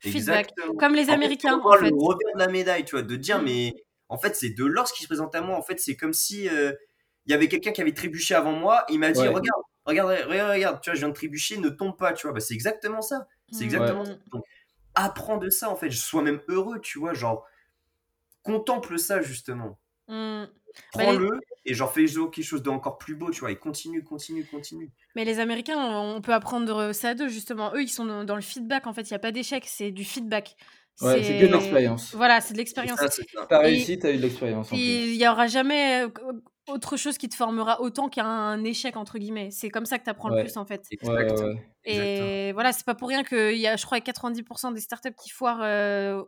feedback. Comme les Américains. En fait, le revers de la médaille, tu vois, de dire, mmh. mais en fait, c'est de l'or qui se présente à moi. En fait, c'est comme si euh, il y avait quelqu'un qui avait trébuché avant moi. Il m'a dit regarde, regarde, regarde, regarde, tu vois, je viens de trébucher, ne tombe pas, tu vois. Bah, c'est exactement ça. C'est exactement ça. Donc, apprends de ça, en fait. Je sois même heureux, tu vois. Genre, contemple ça, justement. Mmh. Bah, Prends-le et genre fais quelque chose d'encore plus beau, tu vois. Et continue, continue, continue. Mais les Américains, on peut apprendre ça d'eux, justement. Eux, ils sont dans le feedback, en fait. Il n'y a pas d'échec, c'est du feedback. Ouais, c'est que de l'expérience. Voilà, c'est de l'expérience. T'as réussi, t'as eu de l'expérience. Il n'y aura jamais euh, autre chose qui te formera autant qu'un échec, entre guillemets. C'est comme ça que tu apprends le plus, en fait. Exactement. Et voilà, c'est pas pour rien qu'il y a, je crois, 90% des startups qui foirent euh,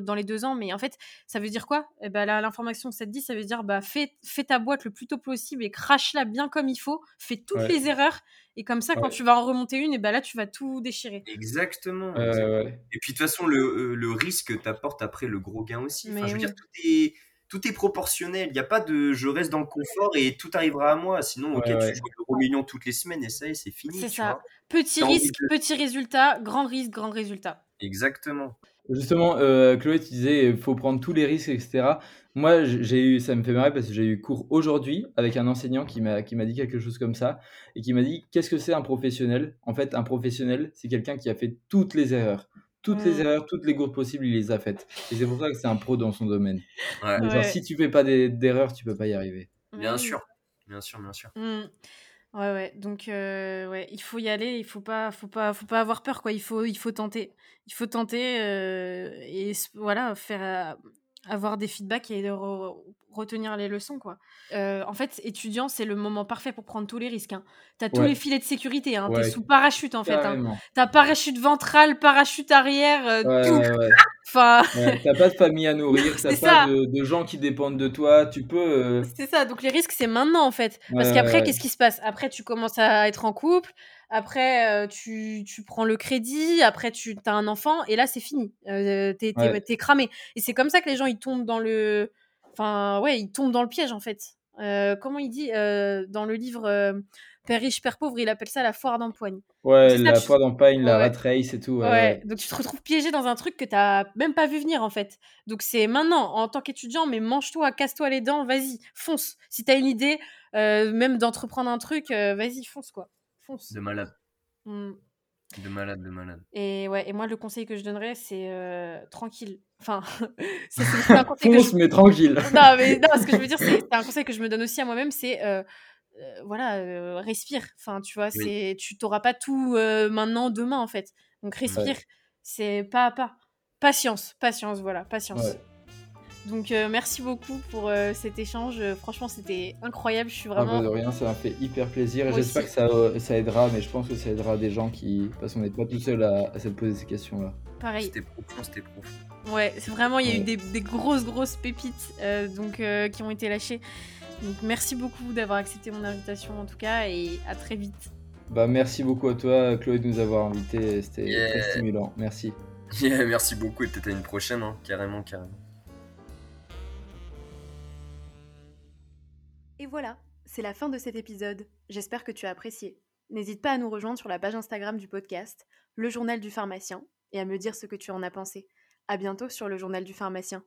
dans les deux ans. Mais en fait, ça veut dire quoi? Eh ben, L'information que ça te dit, ça veut dire bah, fais, fais ta boîte le plus tôt possible et crache-la bien comme il faut. Fais toutes les erreurs. Et comme ça, quand tu vas en remonter une, et ben là, tu vas tout déchirer. Exactement. et puis, de toute façon, le, euh, le risque t'apporte après le gros gain aussi. Enfin, je veux dire, tout est tout est proportionnel. Il n'y a pas de je reste dans le confort et tout arrivera à moi. Sinon, ok, tu joues le million toutes les semaines et ça y est, c'est fini. C'est ça. Petit risque, petit résultat, grand risque, grand résultat. Exactement. Justement, euh, Chloé, tu disais il faut prendre tous les risques, etc. Moi, j'ai eu, ça me fait marrer parce que j'ai eu cours aujourd'hui avec un enseignant qui m'a qui m'a dit quelque chose comme ça et qui m'a dit qu'est-ce que c'est un professionnel? En fait, un professionnel, c'est quelqu'un qui a fait toutes les erreurs toutes les mmh. erreurs, toutes les gourdes possibles, il les a faites. Et c'est pour ça que c'est un pro dans son domaine. Genre, si tu fais pas d'erreurs, tu peux pas y arriver. Bien sûr, bien sûr, bien sûr. Mmh. Ouais, ouais. Donc, euh, ouais, il faut y aller. Il faut pas, faut pas, faut pas avoir peur, quoi. Il faut, il faut tenter. Il faut tenter euh, et voilà, faire euh, avoir des feedbacks et retenir les leçons quoi. Euh, en fait, étudiant, c'est le moment parfait pour prendre tous les risques. Hein. Tu as tous les filets de sécurité, hein. tu es sous parachute en fait. Hein. Tu as parachute ventral, parachute arrière, euh, tout. enfin... t'as pas de famille à nourrir, t'as pas de, gens qui dépendent de toi, tu peux... Euh c'est ça, donc les risques c'est maintenant en fait. Parce qu'après, qu'est-ce qui se passe? Après, tu commences à être en couple, après, tu, tu, prends le crédit, après, tu as un enfant, et là, c'est fini. Euh, t'es, es, cramé. Et c'est comme ça que les gens, ils tombent dans le. Enfin, ouais, ils tombent dans le piège, en fait. comment il dit dans le livre Père riche, Père pauvre, il appelle ça la foire d'empoigne. Ouais, la foire d'empoigne, la rat race et tout. Ouais, donc tu te retrouves piégé dans un truc que t'as même pas vu venir, en fait. Donc c'est maintenant, en tant qu'étudiant, mais mange-toi, casse-toi les dents, vas-y, fonce. Si t'as une idée, même d'entreprendre un truc, vas-y, fonce, quoi. De malade. Mmh. De malade, de malade. Et ouais, et moi le conseil que je donnerais c'est euh, tranquille. Enfin, c'est un conseil que je... mais tranquille. Non, mais non, ce que je veux dire c'est un conseil que je me donne aussi à moi-même, c'est euh, euh, voilà, respire. Enfin, tu vois, c'est tu t'auras pas tout maintenant, demain en fait. Donc respire, c'est pas à pas. Patience, patience, voilà, patience. Donc euh, merci beaucoup pour euh, cet échange. Franchement, c'était incroyable. Je suis vraiment. Ah, bah, de rien, ça m'a fait hyper plaisir. J'espère que ça, euh, ça, aidera, mais je pense que ça aidera des gens qui. Parce qu'on n'est pas tout seul à, se poser ces questions-là. Pareil. C'était profond, c'était profond. Ouais, c'est vraiment, il y a eu des, grosses, grosses pépites donc, qui ont été lâchées. Donc merci beaucoup d'avoir accepté mon invitation en tout cas et à très vite. Bah merci beaucoup à toi, Chloé, de nous avoir invités. C'était très stimulant. Merci. merci beaucoup et peut-être à une prochaine, hein. carrément, carrément. Et voilà, c'est la fin de cet épisode. J'espère que tu as apprécié. N'hésite pas à nous rejoindre sur la page Instagram du podcast, le journal du pharmacien, et à me dire ce que tu en as pensé. À bientôt sur le journal du pharmacien.